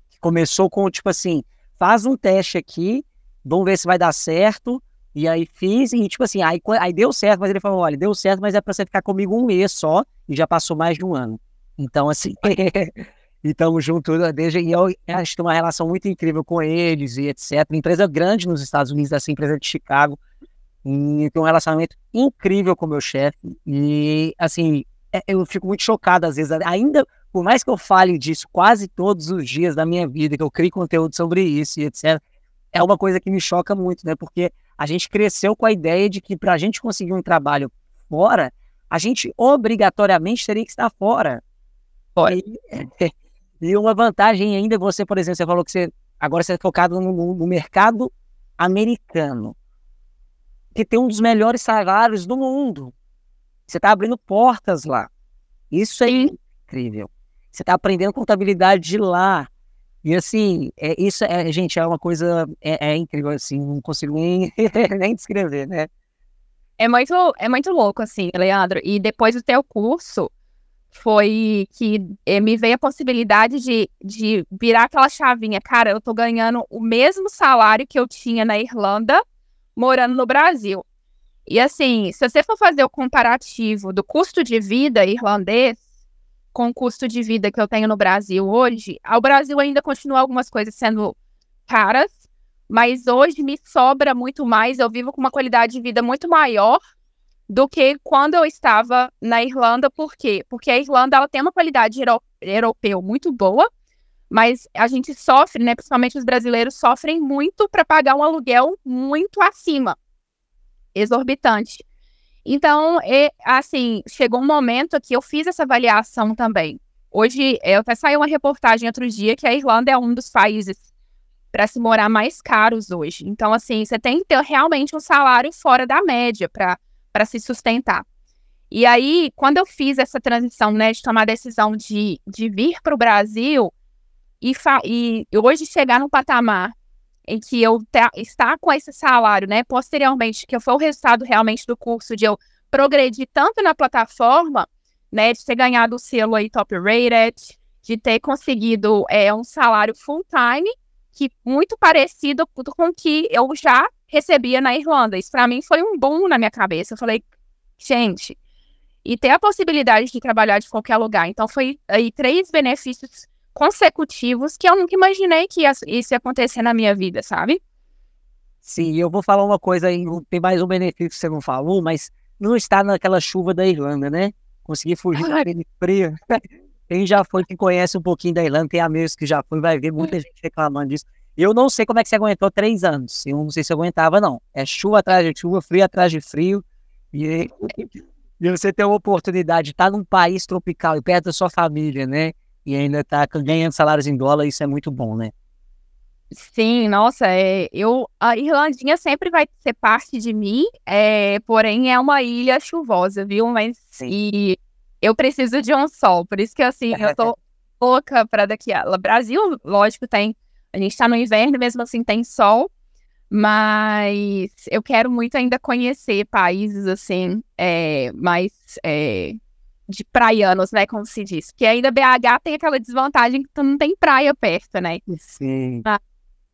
que começou com tipo assim, faz um teste aqui, vamos ver se vai dar certo. E aí fiz, e tipo assim, aí, aí deu certo, mas ele falou: olha, deu certo, mas é para você ficar comigo um mês só, e já passou mais de um ano. Então, assim, e estamos juntos desde. E eu acho que uma relação muito incrível com eles e etc. Uma empresa grande nos Estados Unidos, essa empresa de Chicago. E tem um relacionamento incrível com o meu chefe. E, assim, é, eu fico muito chocado às vezes. Ainda, por mais que eu fale disso quase todos os dias da minha vida, que eu crie conteúdo sobre isso e etc., é uma coisa que me choca muito, né? Porque a gente cresceu com a ideia de que para a gente conseguir um trabalho fora, a gente obrigatoriamente teria que estar fora. Fora. E, e uma vantagem ainda, você, por exemplo, você falou que você agora você é focado no, no mercado americano, que tem um dos melhores salários do mundo. Você está abrindo portas lá. Isso é incrível. Você está aprendendo contabilidade de lá. E assim, é, isso é, gente, é uma coisa é, é incrível, assim, não consigo nem, nem descrever, né? É muito, é muito louco, assim, Leandro. E depois do teu curso, foi que eh, me veio a possibilidade de, de virar aquela chavinha. Cara, eu tô ganhando o mesmo salário que eu tinha na Irlanda, morando no Brasil. E assim, se você for fazer o comparativo do custo de vida irlandês, com o custo de vida que eu tenho no Brasil hoje, ao Brasil ainda continua algumas coisas sendo caras, mas hoje me sobra muito mais, eu vivo com uma qualidade de vida muito maior do que quando eu estava na Irlanda, por quê? Porque a Irlanda ela tem uma qualidade europeu muito boa, mas a gente sofre, né, principalmente os brasileiros sofrem muito para pagar um aluguel muito acima, exorbitante. Então, é, assim, chegou um momento que eu fiz essa avaliação também. Hoje, eu até saiu uma reportagem outro dia que a Irlanda é um dos países para se morar mais caros hoje. Então, assim, você tem que ter realmente um salário fora da média para se sustentar. E aí, quando eu fiz essa transição, né, de tomar a decisão de, de vir para o Brasil e, e hoje chegar num patamar em que eu estar com esse salário, né, posteriormente, que foi o resultado realmente do curso de eu progredir tanto na plataforma, né, de ter ganhado o selo aí top rated, de ter conseguido é, um salário full time, que muito parecido com o que eu já recebia na Irlanda. Isso para mim foi um boom na minha cabeça. Eu falei, gente, e ter a possibilidade de trabalhar de qualquer lugar. Então foi aí três benefícios consecutivos que eu nunca imaginei que isso ia acontecer na minha vida, sabe? Sim, eu vou falar uma coisa aí, tem mais um benefício que você não falou, mas não está naquela chuva da Irlanda, né? Conseguir fugir daquele frio. Quem já foi, que conhece um pouquinho da Irlanda, tem amigos que já foi, vai ver muita gente reclamando disso. Eu não sei como é que você aguentou três anos. Eu não sei se aguentava, não. É chuva atrás de chuva, frio atrás de frio. E, e você ter uma oportunidade de estar num país tropical e perto da sua família, né? e ainda está ganhando salários em dólar, isso é muito bom, né? Sim, nossa, é, eu a Irlandinha sempre vai ser parte de mim, é, porém é uma ilha chuvosa, viu? Mas e eu preciso de um sol, por isso que assim eu tô louca para daqui a Brasil, lógico tem, a gente tá no inverno, mesmo assim tem sol, mas eu quero muito ainda conhecer países assim, é, mais é, de praianos, né, como se diz. Porque ainda BH tem aquela desvantagem que tu não tem praia perto, né? Sim.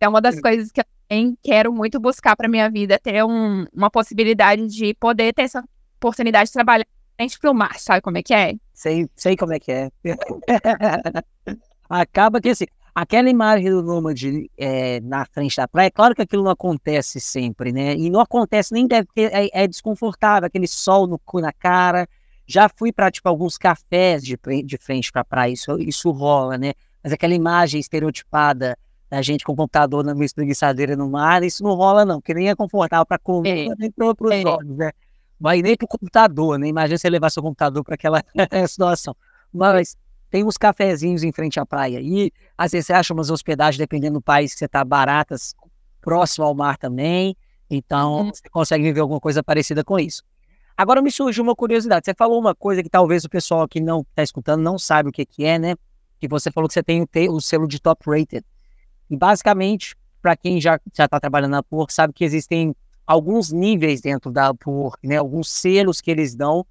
É uma das coisas que eu também quero muito buscar para minha vida, ter um, uma possibilidade de poder ter essa oportunidade de trabalhar frente pro mar, sabe como é que é? Sei, sei como é que é. Acaba que assim, aquela imagem do nômade é, na frente da praia, é claro que aquilo não acontece sempre, né? E não acontece, nem deve ter, é, é desconfortável, aquele sol no, na cara, Já fui para tipo alguns cafés de, de frente para praia, isso, isso rola, né? Mas aquela imagem estereotipada da gente com o computador na minha espreguiçadeira no mar, isso não rola não, porque nem é confortável para comer, é. nem para os é. olhos, né? Mas nem para o computador, né? Imagina você levar seu computador para aquela situação. Mas tem uns cafezinhos em frente à praia e às vezes você acha umas hospedagens, dependendo do país que você está, baratas, próximo ao mar também. Então, uhum. você consegue viver alguma coisa parecida com isso. Agora me surgiu uma curiosidade. Você falou uma coisa que talvez o pessoal que não está escutando não sabe o que, que é, né? Que você falou que você tem o, o selo de top rated. E basicamente, para quem já está trabalhando na Upwork, sabe que existem alguns níveis dentro da Upwork, né? Alguns selos que eles dão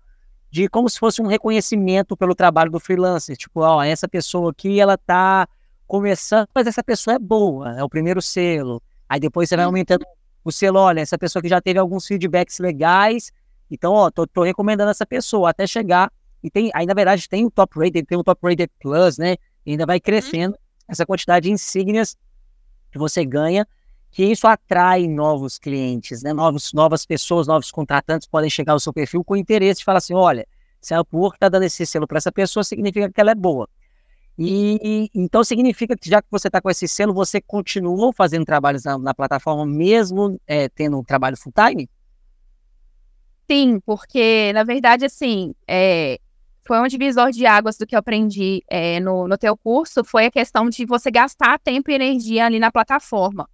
de como se fosse um reconhecimento pelo trabalho do freelancer. Tipo, ó, essa pessoa aqui, ela está começando, mas essa pessoa é boa, é o primeiro selo. Aí depois você vai aumentando o selo, olha, essa pessoa que já teve alguns feedbacks legais, então, ó, tô, tô recomendando essa pessoa até chegar. E tem, aí, na verdade, tem o top rated, tem o top rated plus, né? E ainda vai crescendo uhum. essa quantidade de insígnias que você ganha, que isso atrai novos clientes, né? Novos, novas pessoas, novos contratantes podem chegar ao seu perfil com interesse de falar assim: olha, se a Upwork está dando esse selo para essa pessoa, significa que ela é boa. E então significa que já que você está com esse selo, você continuou fazendo trabalhos na, na plataforma, mesmo é, tendo um trabalho full time? Sim, porque na verdade, assim, é, foi um divisor de águas do que eu aprendi é, no, no teu curso, foi a questão de você gastar tempo e energia ali na plataforma.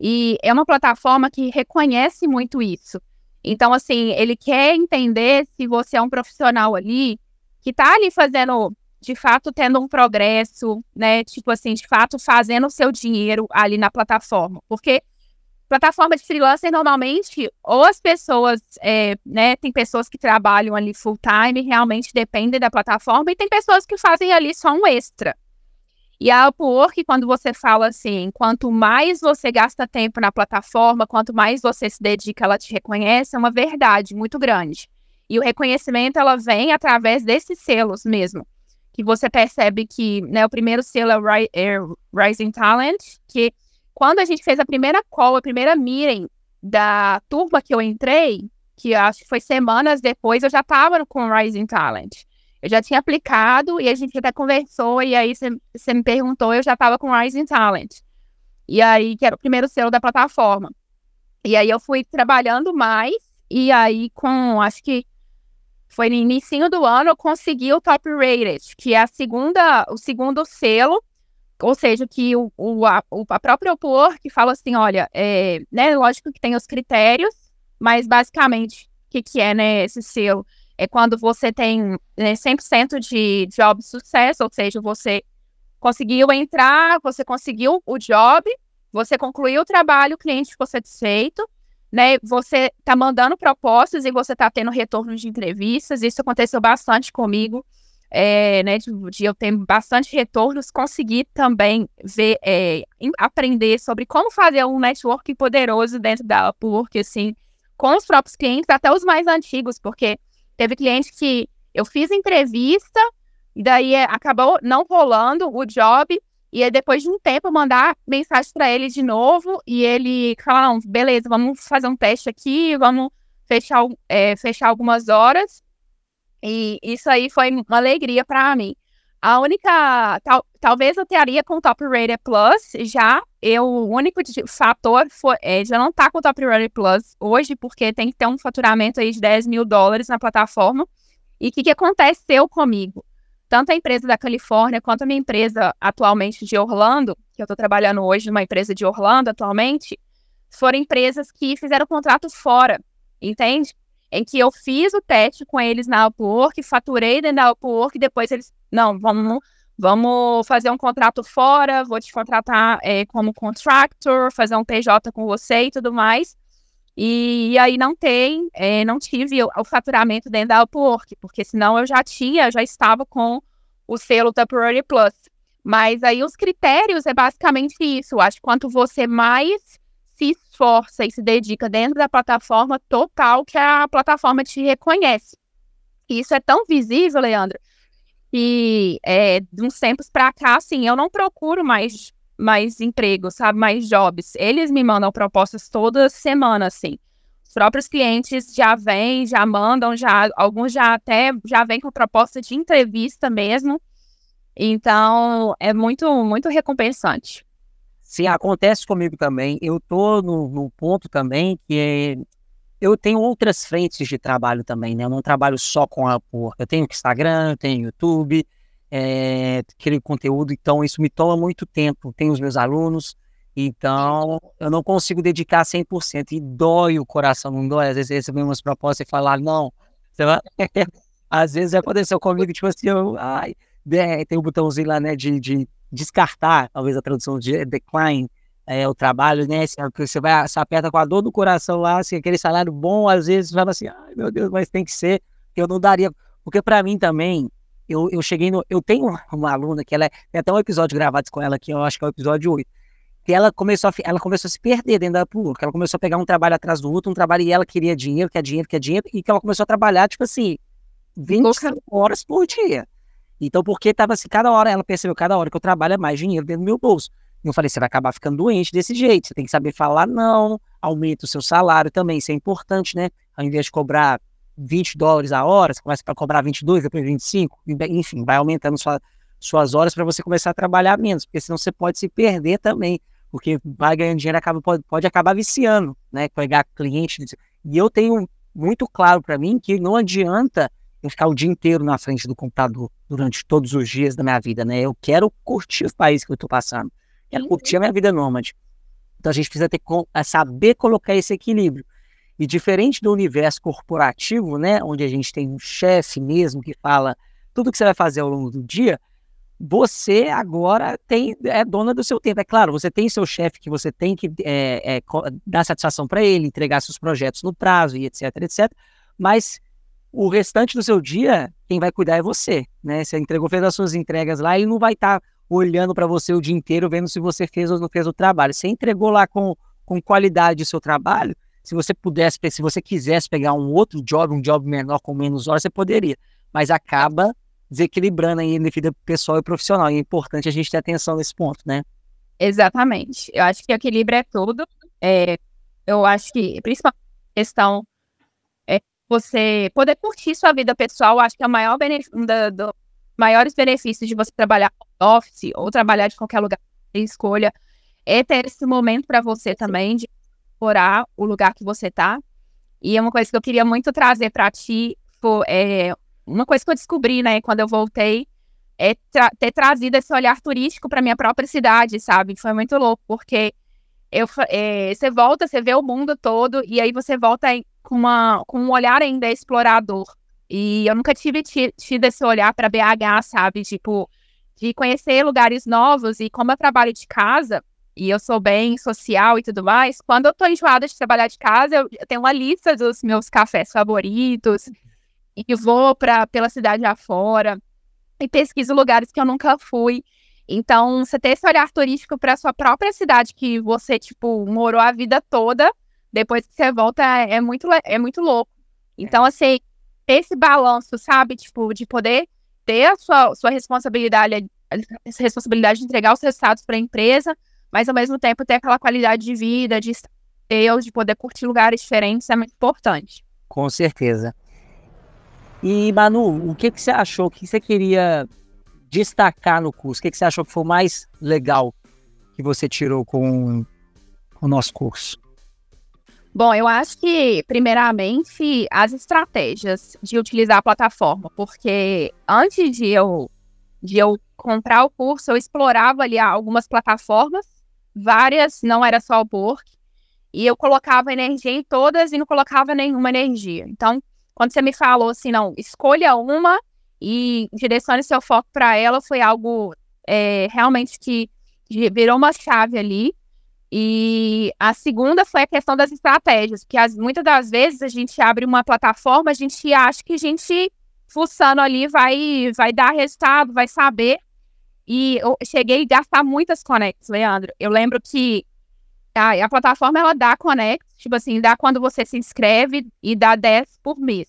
E é uma plataforma que reconhece muito isso. Então, assim, ele quer entender se você é um profissional ali que está ali fazendo de fato tendo um progresso, né? Tipo assim, de fato fazendo o seu dinheiro ali na plataforma. Porque plataforma de freelancer, normalmente, ou as pessoas, é, né? Tem pessoas que trabalham ali full time, realmente dependem da plataforma, e tem pessoas que fazem ali só um extra. E a Upwork, quando você fala assim, quanto mais você gasta tempo na plataforma, quanto mais você se dedica, ela te reconhece, é uma verdade muito grande. E o reconhecimento, ela vem através desses selos mesmo que você percebe que né, o primeiro selo é, é Rising Talent, que quando a gente fez a primeira call, a primeira meeting da turma que eu entrei, que acho que foi semanas depois, eu já estava com Rising Talent. Eu já tinha aplicado e a gente até conversou, e aí você me perguntou, eu já estava com Rising Talent. E aí, que era o primeiro selo da plataforma. E aí eu fui trabalhando mais, e aí com, acho que foi no início do ano, eu consegui o Top Rated, que é a segunda, o segundo selo, ou seja, que o, o, a, a própria Upwork fala assim, olha, é, né, lógico que tem os critérios, mas basicamente, o que, que é, né, esse selo? É quando você tem né, 100% de job sucesso, ou seja, você conseguiu entrar, você conseguiu o job, você concluiu o trabalho, o cliente ficou satisfeito, né? Você tá mandando propostas e você tá tendo retorno de entrevistas. Isso aconteceu bastante comigo, é, né? De, de, eu ter bastante retornos, conseguir também ver, é, aprender sobre como fazer um network poderoso dentro da Upwork, assim, com os próprios clientes, até os mais antigos, porque teve cliente que eu fiz entrevista e daí é, acabou não rolando o job e aí, depois de um tempo, mandar mensagem para ele de novo e ele não, beleza, vamos fazer um teste aqui, vamos fechar, é, fechar algumas horas. E isso aí foi uma alegria para mim. A única, tal, talvez eu teria com o Top Rated Plus, já eu, o único fator foi, é, já não tá com o Top Rated Plus hoje, porque tem que ter um faturamento aí de 10 mil dólares na plataforma. E o que, que aconteceu comigo? tanto a empresa da Califórnia quanto a minha empresa atualmente de Orlando, que eu estou trabalhando hoje numa empresa de Orlando atualmente, foram empresas que fizeram contrato fora, entende? Em que eu fiz o teste com eles na Upwork, faturei dentro da Upwork, e depois eles, não, vamos, vamos fazer um contrato fora, vou te contratar é, como contractor, fazer um PJ com você e tudo mais. E, e aí não tem, é, não tive o, o, faturamento dentro da Upwork, porque senão eu já tinha, já estava com o selo Temporary Plus. Mas aí os critérios é basicamente isso. Acho que quanto você mais se esforça e se dedica dentro da plataforma total que a plataforma te reconhece. E isso é tão visível, Leandro, e é, de uns tempos para cá, assim, eu não procuro mais mais empregos, sabe? Mais jobs. Eles me mandam propostas toda semana, assim. próprios clientes já vêm, já mandam, já alguns já até já vêm com proposta de entrevista mesmo. Então, é muito, muito recompensante. Sim, acontece comigo também. Eu tô no, no ponto também que é, eu tenho outras frentes de trabalho também, né? Eu não trabalho só com a por. Eu tenho Instagram, eu tenho YouTube, é, aquele conteúdo, então isso me toma muito tempo. Tenho os meus alunos, então eu não consigo dedicar 100% e dói o coração, não dói? Às vezes receber umas propostas e falar, não, você vai... Às vezes aconteceu comigo, tipo assim, eu, ai, tem um botãozinho lá, né, de, de descartar, talvez a tradução de decline, é, o trabalho, né? Você vai, se aperta com a dor do coração lá, assim, aquele salário bom, às vezes fala assim, ai meu Deus, mas tem que ser, eu não daria. Porque para mim também, eu, eu cheguei no. Eu tenho uma aluna que ela é. Tem até um episódio gravado com ela que eu acho que é o episódio 8. Que ela começou a, ela começou a se perder dentro da que ela começou a pegar um trabalho atrás do outro, um trabalho e ela queria dinheiro, quer dinheiro, quer dinheiro, e que ela começou a trabalhar, tipo assim, 25 horas por dia. Então, porque tava assim, cada hora ela percebeu, cada hora que eu trabalho é mais dinheiro dentro do meu bolso. Eu falei, você vai acabar ficando doente desse jeito. Você tem que saber falar não, aumenta o seu salário também, isso é importante, né? Ao invés de cobrar 20 dólares a hora, você começa para cobrar 22, depois 25, enfim, vai aumentando sua, suas horas para você começar a trabalhar menos, porque senão você pode se perder também, porque vai ganhando dinheiro acaba pode, pode acabar viciando, né? Pegar cliente. E eu tenho muito claro para mim que não adianta eu ficar o dia inteiro na frente do computador durante todos os dias da minha vida, né? Eu quero curtir o país que eu estou passando. Quero uhum. curtir a minha vida nômade. Então a gente precisa ter saber colocar esse equilíbrio. E diferente do universo corporativo, né, onde a gente tem um chefe mesmo que fala tudo que você vai fazer ao longo do dia, você agora tem é dona do seu tempo. É claro, você tem seu chefe que você tem que é, é, dar satisfação para ele, entregar seus projetos no prazo e etc, etc. Mas o restante do seu dia, quem vai cuidar é você, né? Você entregou, fez as suas entregas lá e não vai estar tá olhando para você o dia inteiro, vendo se você fez ou não fez o trabalho. Você entregou lá com, com qualidade o seu trabalho. Se você pudesse, se você quisesse pegar um outro job, um job menor com menos horas, você poderia. Mas acaba desequilibrando aí a vida pessoal e profissional. E é importante a gente ter atenção nesse ponto, né? Exatamente. Eu acho que equilíbrio é tudo. É, eu acho que, principalmente, questão é você poder curtir sua vida pessoal, acho que é o maior benefício, um dos maiores benefícios de você trabalhar office ou trabalhar de qualquer lugar que você escolha é ter esse momento para você também de explorar o lugar que você tá. E é uma coisa que eu queria muito trazer para ti, foi, é, uma coisa que eu descobri, né, quando eu voltei, é tra ter trazido esse olhar turístico para minha própria cidade, sabe? Foi muito louco, porque eu, é, você volta, você vê o mundo todo, e aí você volta com, uma, com um olhar ainda explorador. E eu nunca tive tido esse olhar para BH, sabe? Tipo, de conhecer lugares novos. E como eu trabalho de casa, e eu sou bem social e tudo mais, quando eu tô enjoada de trabalhar de casa, eu, tenho uma lista dos meus cafés favoritos e vou pra, pela cidade afora e pesquiso lugares que eu nunca fui. Então, você ter esse olhar turístico para sua própria cidade que você, tipo, morou a vida toda, depois que você volta, é, é muito, é muito louco. Então, é. assim, esse balanço, sabe? Tipo, de poder ter a sua, sua responsabilidade, responsabilidade de entregar os resultados para a empresa, mas ao mesmo tempo ter aquela qualidade de vida, de estar de poder curtir lugares diferentes é muito importante. Com certeza. E, Manu, o que, que você achou? O que você queria destacar no curso? O que, que você achou que foi mais legal que você tirou com o nosso curso? Bom, eu acho que, primeiramente, as estratégias de utilizar a plataforma, porque antes de eu, de eu comprar o curso, eu explorava ali algumas plataformas várias, não era só o Upwork, e eu colocava energia em todas e não colocava nenhuma energia. Então, quando você me falou assim, não, escolha uma e direcione seu foco para ela, foi algo é, realmente que virou uma chave ali. E a segunda foi a questão das estratégias, porque as, muitas das vezes a gente abre uma plataforma, a gente acha que a gente, fuçando ali, vai, vai dar resultado, vai saber. E eu cheguei a gastar muitas connects, Leandro. Eu lembro que a, a plataforma ela dá connects, tipo assim, dá quando você se inscreve e dá 10 por mês.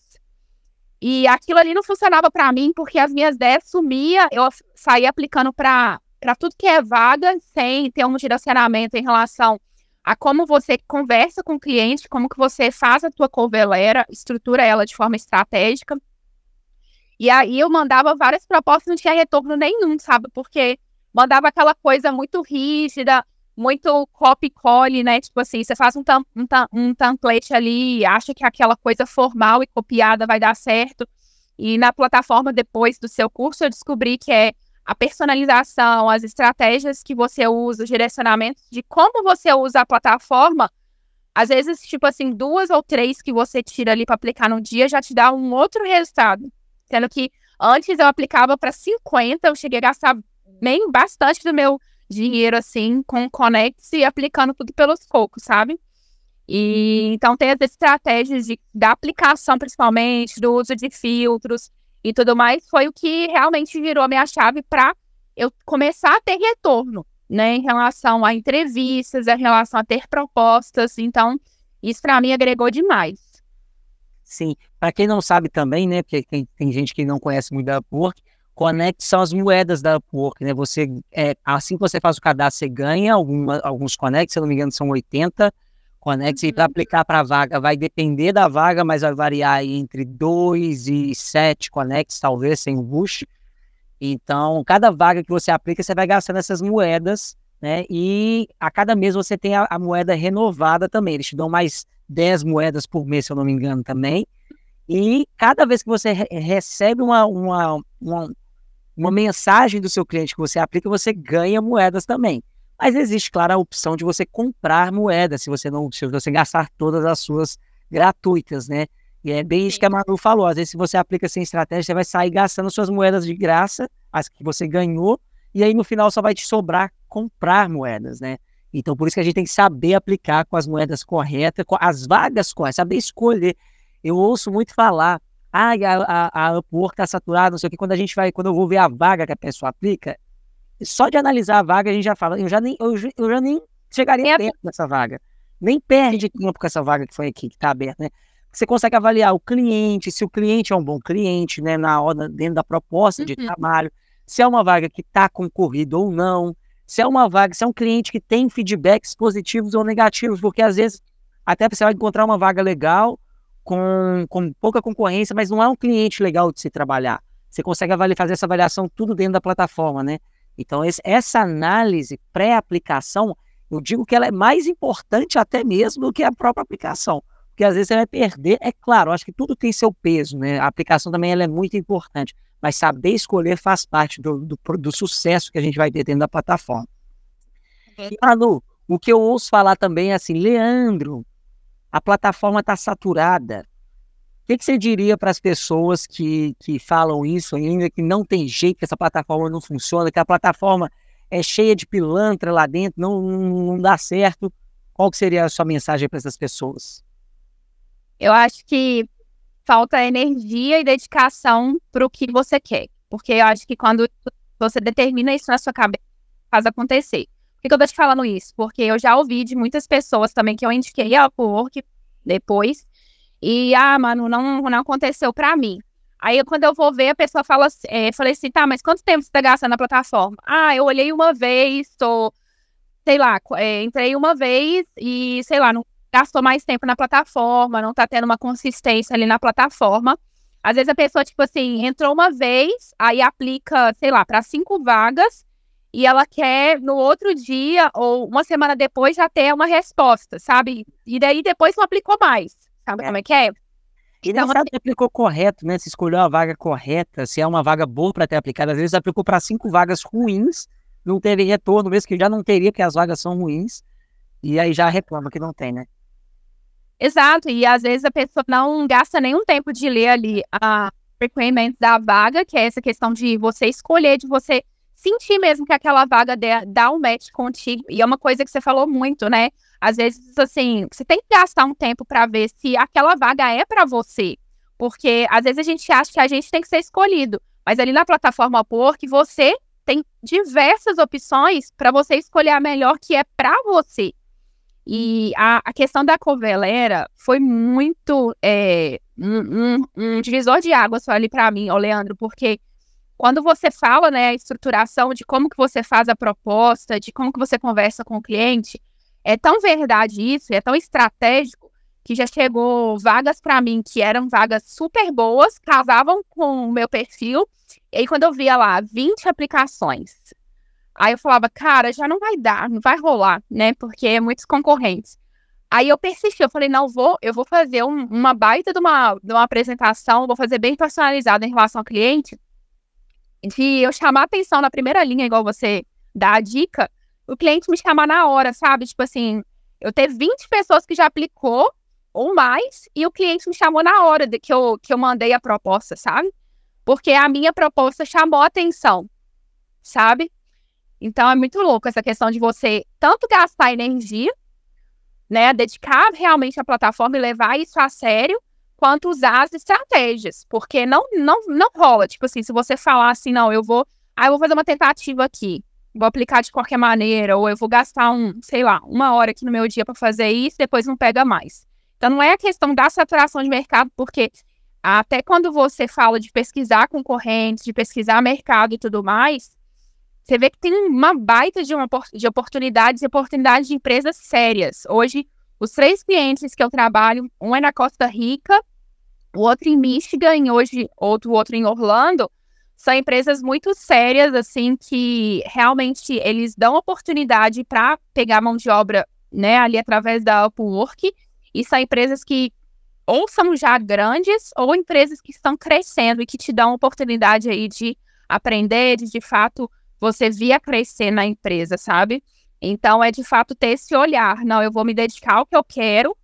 E aquilo ali não funcionava para mim porque as minhas 10 sumia, eu saía aplicando para tudo que é vaga, sem ter um direcionamento em relação a como você conversa com o cliente, como que você faz a tua covelera, estrutura ela de forma estratégica. E aí eu mandava várias propostas, não tinha retorno nenhum, sabe? Porque mandava aquela coisa muito rígida, muito copy-cole, né? Tipo assim, você faz um, um, um template ali, acha que aquela coisa formal e copiada vai dar certo. E na plataforma, depois do seu curso, eu descobri que é a personalização, as estratégias que você usa, os direcionamentos de como você usa a plataforma. Às vezes, tipo assim, duas ou três que você tira ali para aplicar no dia já te dá um outro resultado. Sendo que antes eu aplicava para 50, eu cheguei a gastar bem bastante do meu dinheiro, assim, com Connects e aplicando tudo pelos cocos, sabe? E então tem as estratégias de, da aplicação, principalmente, do uso de filtros e tudo mais, foi o que realmente virou minha chave para eu começar a ter retorno, né, em relação a entrevistas, em relação a ter propostas. Então, isso para mim agregou demais. Sim, para quem não sabe também, né, porque tem, tem gente que não conhece muito da Upwork, Connect são as moedas da Upwork, né? Você, é, assim que você faz o cadastro, você ganha alguma, alguns Connects, se eu não me engano, são 80 Uhum. e para aplicar para a vaga vai depender da vaga, mas vai variar entre 2 e 7 Connects, talvez, sem o boost. Então, cada vaga que você aplica, você vai gastando essas moedas, né? E a cada mês você tem a, a moeda renovada também. Eles te dão mais 10 moedas por mês, se eu não me engano, também. E cada vez que você re recebe uma, uma, uma, uma mensagem do seu cliente que você aplica, você ganha moedas também. Mas existe, claro, a opção de você comprar moedas, se você não, se você gastar todas as suas gratuitas, né? E é bem isso que a Manu falou. Às vezes, se você aplica sem estratégia, você vai sair gastando suas moedas de graça, as que você ganhou, e aí no final só vai te sobrar comprar moedas, né? Então, por isso que a gente tem que saber aplicar com as moedas corretas, com as vagas corretas, saber escolher. Eu ouço muito falar, ah, a, a, a Upwork está saturada, não sei o que. Quando a gente vai, quando eu vou ver a vaga que a pessoa aplica, só de analisar a vaga a gente já fala, eu já nem, eu, eu já nem chegaria perto dessa vaga. Nem perde tempo com essa vaga que foi aqui, que está aberta, né? Você consegue avaliar o cliente, se o cliente é um bom cliente, né? Na hora, dentro da proposta de uhum. trabalho, se é uma vaga que está concorrida ou não, se é uma vaga, se é um cliente que tem feedbacks positivos ou negativos, porque às vezes até você vai encontrar uma vaga legal, com, com pouca concorrência, mas não é um cliente legal de se trabalhar. Você consegue avaliar, fazer essa avaliação tudo dentro da plataforma, né? Então, esse, essa análise pré-aplicação, eu digo que ela é mais importante até mesmo do que a própria aplicação. Porque às vezes você vai perder, é claro, acho que tudo tem seu peso, né? A aplicação também ela é muito importante, mas saber escolher faz parte do, do, do sucesso que a gente vai ter dentro da plataforma. E, Manu, o que eu ouço falar também é assim, Leandro, a plataforma está saturada. Que, que, você diria para as pessoas que, que falam isso ainda, que não tem jeito, que essa plataforma não funciona, que a plataforma é cheia de pilantra lá dentro, não, não, dá certo? Qual que seria a sua mensagem para essas pessoas? Eu acho que falta energia e dedicação para o que você quer. Porque eu acho que quando você determina isso na sua cabeça, faz acontecer. Por que, eu tô te falando isso? Porque eu já ouvi de muitas pessoas também que eu indiquei a Upwork depois. E, ah, mano, não, não aconteceu pra mim. Aí, quando eu vou ver, a pessoa fala assim, é, falei assim, tá, mas quanto tempo você tá gastando na plataforma? Ah, eu olhei uma vez, tô, sei lá, é, entrei uma vez e, sei lá, não gastou mais tempo na plataforma, não tá tendo uma consistência ali na plataforma. Às vezes a pessoa, tipo assim, entrou uma vez, aí aplica, sei lá, para cinco vagas, e ela quer no outro dia ou uma semana depois já ter uma resposta, sabe? E daí depois não aplicou mais. Sabe é. como é que é? E então, não sabe se aplicou correto, né? Se escolheu a vaga correta, se é uma vaga boa para ter aplicado. Às vezes aplicou para cinco vagas ruins, não teve retorno, mesmo que já não teria, porque as vagas são ruins. E aí já reclama que não tem, né? Exato, e às vezes a pessoa não gasta nenhum tempo de ler ali a requirements da vaga, que é essa questão de você escolher, de você sentir mesmo que aquela vaga dá um match contigo. E é uma coisa que você falou muito, né? Às vezes, assim, você tem que gastar um tempo para ver se aquela vaga é para você. Porque às vezes a gente acha que a gente tem que ser escolhido. Mas ali na plataforma Upwork, você tem diversas opções para você escolher a melhor que é para você. E a, a, questão da covelera foi muito é, um, um, um, divisor de águas ali para mim, ô Leandro, porque quando você fala, né, a estruturação de como que você faz a proposta, de como que você conversa com o cliente, é tão verdade isso, é tão estratégico, que já chegou vagas para mim que eram vagas super boas, casavam com o meu perfil. E aí, quando eu via lá 20 aplicações, aí eu falava, cara, já não vai dar, não vai rolar, né? Porque é muitos concorrentes. Aí eu persisti, eu falei, não, vou, eu vou fazer um, uma baita de uma, de uma apresentação, vou fazer bem personalizada em relação ao cliente, de eu chamar atenção na primeira linha, igual você dá a dica, o cliente me chamar na hora, sabe? Tipo assim, eu ter 20 pessoas que já aplicou ou mais, e o cliente me chamou na hora de que eu, que eu mandei a proposta, sabe? Porque a minha proposta chamou atenção, sabe? Então é muito louco essa questão de você tanto gastar energia né, dedicar realmente à plataforma e levar isso a sério, quanto usar as estratégias, porque não não não rola, tipo assim, se você falar assim, não, eu vou, ah, eu vou fazer uma tentativa aqui, vou aplicar de qualquer maneira, ou eu vou gastar um, sei lá, uma hora aqui no meu dia para fazer isso, depois não pega mais. Então não é a questão da saturação de mercado, porque até quando você fala de pesquisar concorrentes, de pesquisar mercado e tudo mais, você vê que tem uma baita de, uma, de oportunidades e oportunidades de empresas sérias. Hoje, os três clientes que eu trabalho, um é na Costa Rica, o outro em Michigan e hoje outro outro em Orlando, são empresas muito sérias, assim, que realmente eles dão oportunidade para pegar mão de obra, né, ali através da Upwork, e são empresas que ou são já grandes ou empresas que estão crescendo e que te dão oportunidade aí de aprender, de de fato você via crescer na empresa, sabe? Então, é de fato ter esse olhar. Não, eu vou me dedicar ao que eu quero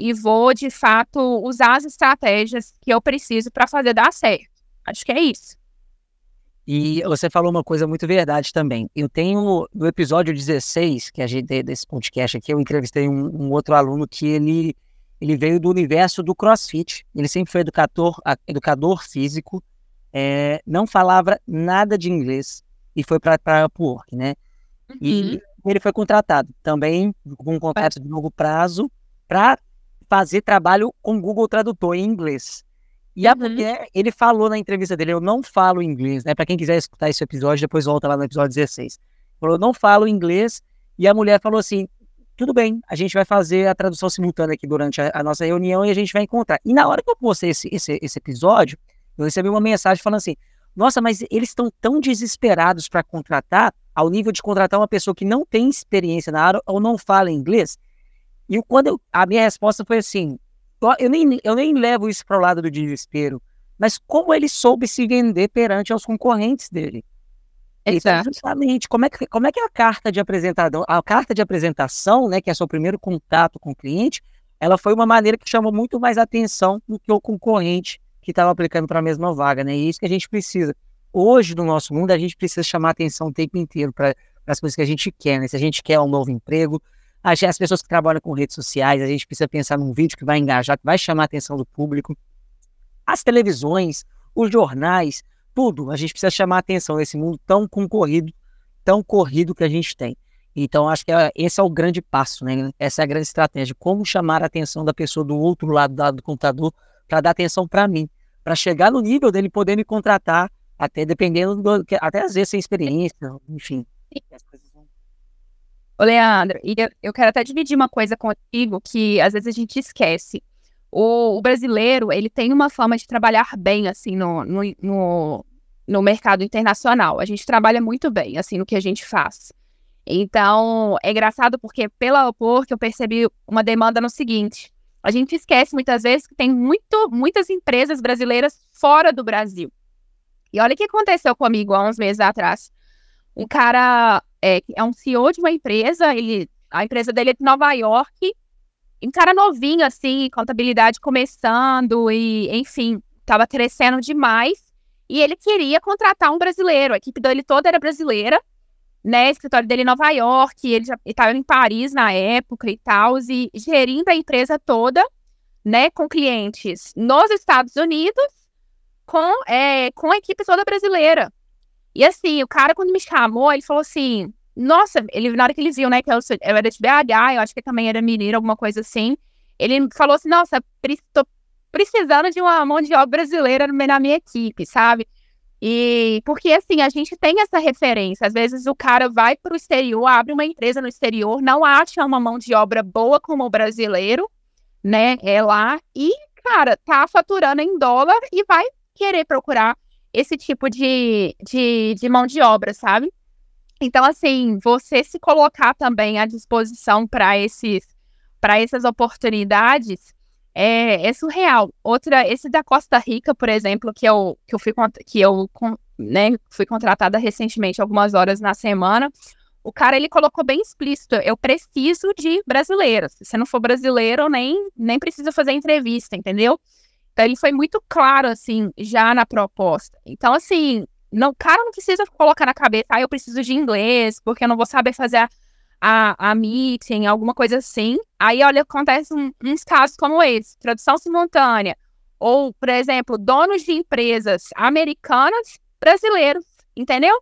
e vou, de fato, usar as estratégias que eu preciso para fazer dar certo. Acho que é isso. E você falou uma coisa muito verdade também. Eu tenho, no episódio 16, que a gente desse podcast aqui, eu entrevistei um, um outro aluno que ele, ele veio do universo do CrossFit. Ele sempre foi educador, educador físico, é, não falava nada de inglês, e foi para a Upwork, né? Uhum. E ele foi contratado também com um contrato de longo prazo para fazer trabalho com Google Tradutor em inglês. E a uhum. mulher, ele falou na entrevista dele, eu não falo inglês, né? Para quem quiser escutar esse episódio, depois volta lá no episódio 16. Falou, eu não falo inglês. E a mulher falou assim: tudo bem, a gente vai fazer a tradução simultânea aqui durante a, a nossa reunião e a gente vai encontrar. E na hora que eu postei esse, esse, esse episódio, eu recebi uma mensagem falando assim: nossa, mas eles estão tão desesperados para contratar, ao nível de contratar uma pessoa que não tem experiência na área ou não fala inglês. E quando eu, a minha resposta foi assim: eu nem, eu nem levo isso para o lado do desespero, mas como ele soube se vender perante aos concorrentes dele. Exato. Então, justamente, como é, que, como é que a carta de apresentação, a carta de apresentação, né, que é seu primeiro contato com o cliente, ela foi uma maneira que chamou muito mais atenção do que o concorrente que estavam aplicando para a mesma vaga, né? E é isso que a gente precisa. Hoje, no nosso mundo, a gente precisa chamar atenção o tempo inteiro para as coisas que a gente quer, né? Se a gente quer um novo emprego, as pessoas que trabalham com redes sociais, a gente precisa pensar num vídeo que vai engajar, que vai chamar a atenção do público. As televisões, os jornais, tudo, a gente precisa chamar a atenção nesse mundo tão concorrido, tão corrido que a gente tem. Então, acho que é, esse é o grande passo, né? Essa é a grande estratégia. Como chamar a atenção da pessoa do outro lado, do computador para dar atenção para mim, para chegar no nível dele poder me contratar, até dependendo do, até às vezes sem experiência, enfim. Ô, Leandro, eu quero até dividir uma coisa contigo que às vezes a gente esquece. O, o brasileiro, ele tem uma forma de trabalhar bem, assim, no, no, no, no mercado internacional. A gente trabalha muito bem, assim, no que a gente faz. Então, é engraçado porque pela que eu percebi uma demanda no seguinte. A gente esquece muitas vezes que tem muito, muitas empresas brasileiras fora do Brasil. E olha o que aconteceu comigo há uns meses atrás. Um cara é, é um CEO de uma empresa, ele, a empresa dele é de Nova York, um cara novinho, assim, contabilidade começando, e enfim, estava crescendo demais. E ele queria contratar um brasileiro, a equipe dele toda era brasileira, né, escritório dele em Nova York, ele já estava em Paris na época e tal, e gerindo a empresa toda, né, com clientes nos Estados Unidos, com, é, com a equipe toda brasileira. E assim, o cara, quando me chamou, ele falou assim: Nossa, ele, na hora que ele viu, né, que eu, eu era de BH, eu acho que também era mineiro, alguma coisa assim. Ele falou assim: Nossa, tô precisando de uma mão de obra brasileira na minha equipe, sabe? E porque assim, a gente tem essa referência. Às vezes o cara vai para o exterior, abre uma empresa no exterior, não acha uma mão de obra boa como o brasileiro, né? É lá e, cara, tá faturando em dólar e vai querer procurar esse tipo de, de, de mão de obra, sabe? Então, assim, você se colocar também à disposição para esses para essas oportunidades é, é, surreal. Outra, esse da Costa Rica, por exemplo, que eu, que eu fui que eu né, fui contratada recentemente, algumas horas na semana. O cara ele colocou bem explícito: eu preciso de brasileiros. Se você não for brasileiro, nem, nem precisa fazer entrevista, entendeu? Ele foi muito claro, assim, já na proposta. Então, assim, não, cara não precisa colocar na cabeça, ah, eu preciso de inglês, porque eu não vou saber fazer a, a, a meeting, alguma coisa assim. Aí, olha, acontece um, uns casos como esse, tradução simultânea. Ou, por exemplo, donos de empresas americanas, brasileiros, entendeu?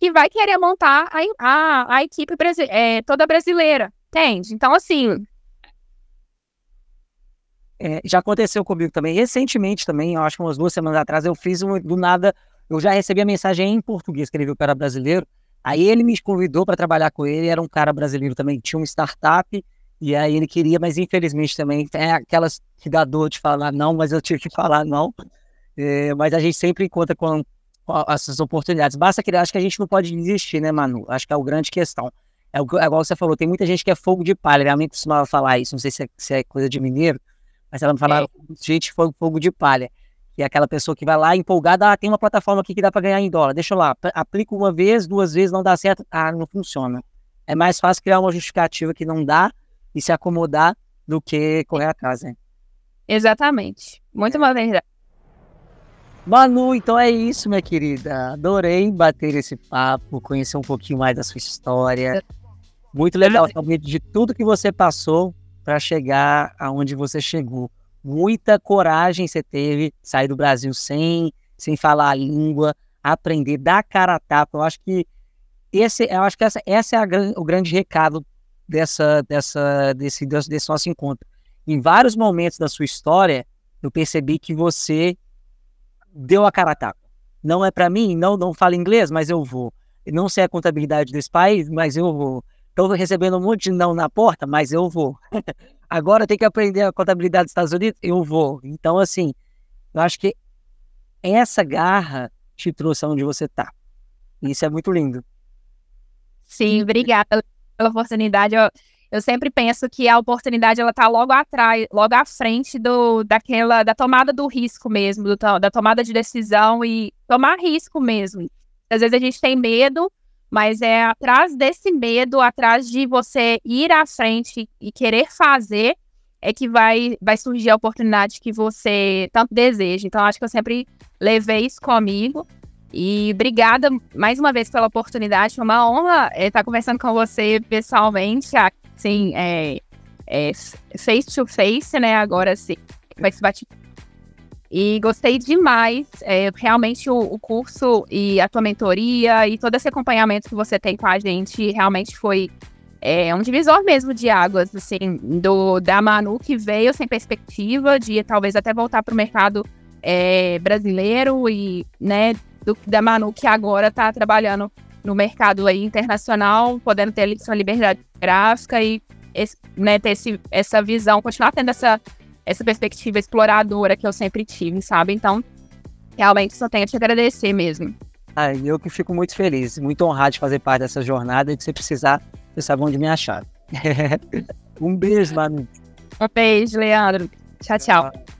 Que vai querer montar a, a, a equipe é, toda brasileira, entende? Então, assim, é, já aconteceu comigo também, recentemente também, acho que umas duas semanas atrás, eu fiz um, do nada, eu já recebi a mensagem em português que ele viu que era brasileiro, aí ele me convidou para trabalhar com ele, era um cara brasileiro também, tinha uma startup, e aí ele queria, mas infelizmente também, é aquelas que dá dor de falar não, mas eu tive que falar não, é, mas a gente sempre encontra com, com essas oportunidades, basta que acho que a gente não pode desistir, né, Manu? Acho que é a grande questão. É, é igual você falou, tem muita gente que é fogo de palha, mãe costumava falar isso, não sei se é, se é coisa de mineiro, mas ela me falava, é. gente, fogo, fogo de palha. E é aquela pessoa que vai lá empolgada, ah, tem uma plataforma aqui que dá para ganhar em dólar, deixa eu lá, aplico uma vez, duas vezes, não dá certo, ah, não funciona. É mais fácil criar uma justificativa que não dá e se acomodar do que correr atrás, né? Exatamente. Muito é. verdade. Manu, então é isso, minha querida. Adorei bater esse papo, conhecer um pouquinho mais da sua história. Muito legal saber de tudo que você passou para chegar aonde você chegou. Muita coragem você teve, sair do Brasil sem, sem falar a língua, aprender, dar cara a tapa. Eu acho que esse, eu acho que essa, essa é a, o grande recado dessa, dessa, desse, desse nosso encontro. Em vários momentos da sua história, eu percebi que você deu a cara a tapa. Não é para mim, não, não falo inglês, mas eu vou. Não sei a contabilidade desse país, mas eu vou. Estou recebendo um monte de não na porta, mas eu vou. Agora tem que aprender a contabilidade dos Estados Unidos, eu vou. Então, assim, eu acho que essa garra te trouxe aonde você está. Isso é muito lindo. Sim, obrigada pela oportunidade. Eu, eu sempre penso que a oportunidade ela tá logo atrás, logo à frente do daquela da tomada do risco mesmo, do, da tomada de decisão e tomar risco mesmo. Às vezes a gente tem medo, mas é atrás desse medo, atrás de você ir à frente e querer fazer, é que vai, vai surgir a oportunidade que você tanto deseja. Então, acho que eu sempre levei isso comigo. E obrigada mais uma vez pela oportunidade. Foi uma honra é, estar conversando com você pessoalmente, assim, é, é, face to face, né? Agora sim, vai se bate e gostei demais. É, realmente o, o, curso e a tua mentoria e todo esse acompanhamento que você tem com a gente realmente foi é, um divisor mesmo de águas, assim, do, da Manu que veio sem perspectiva de talvez até voltar para o mercado é, brasileiro e, né, do, da Manu que agora está trabalhando no mercado aí internacional, podendo ter sua liberdade gráfica e esse, né, ter esse, essa visão, continuar tendo essa essa perspectiva exploradora que eu sempre tive, sabe? Então, realmente só tenho a te agradecer mesmo. Ah, eu que fico muito feliz, muito honrado de fazer parte dessa jornada e de você precisar, você sabe onde me achar. um beijo, Manu. Um beijo, Leandro. Tchau, tchau.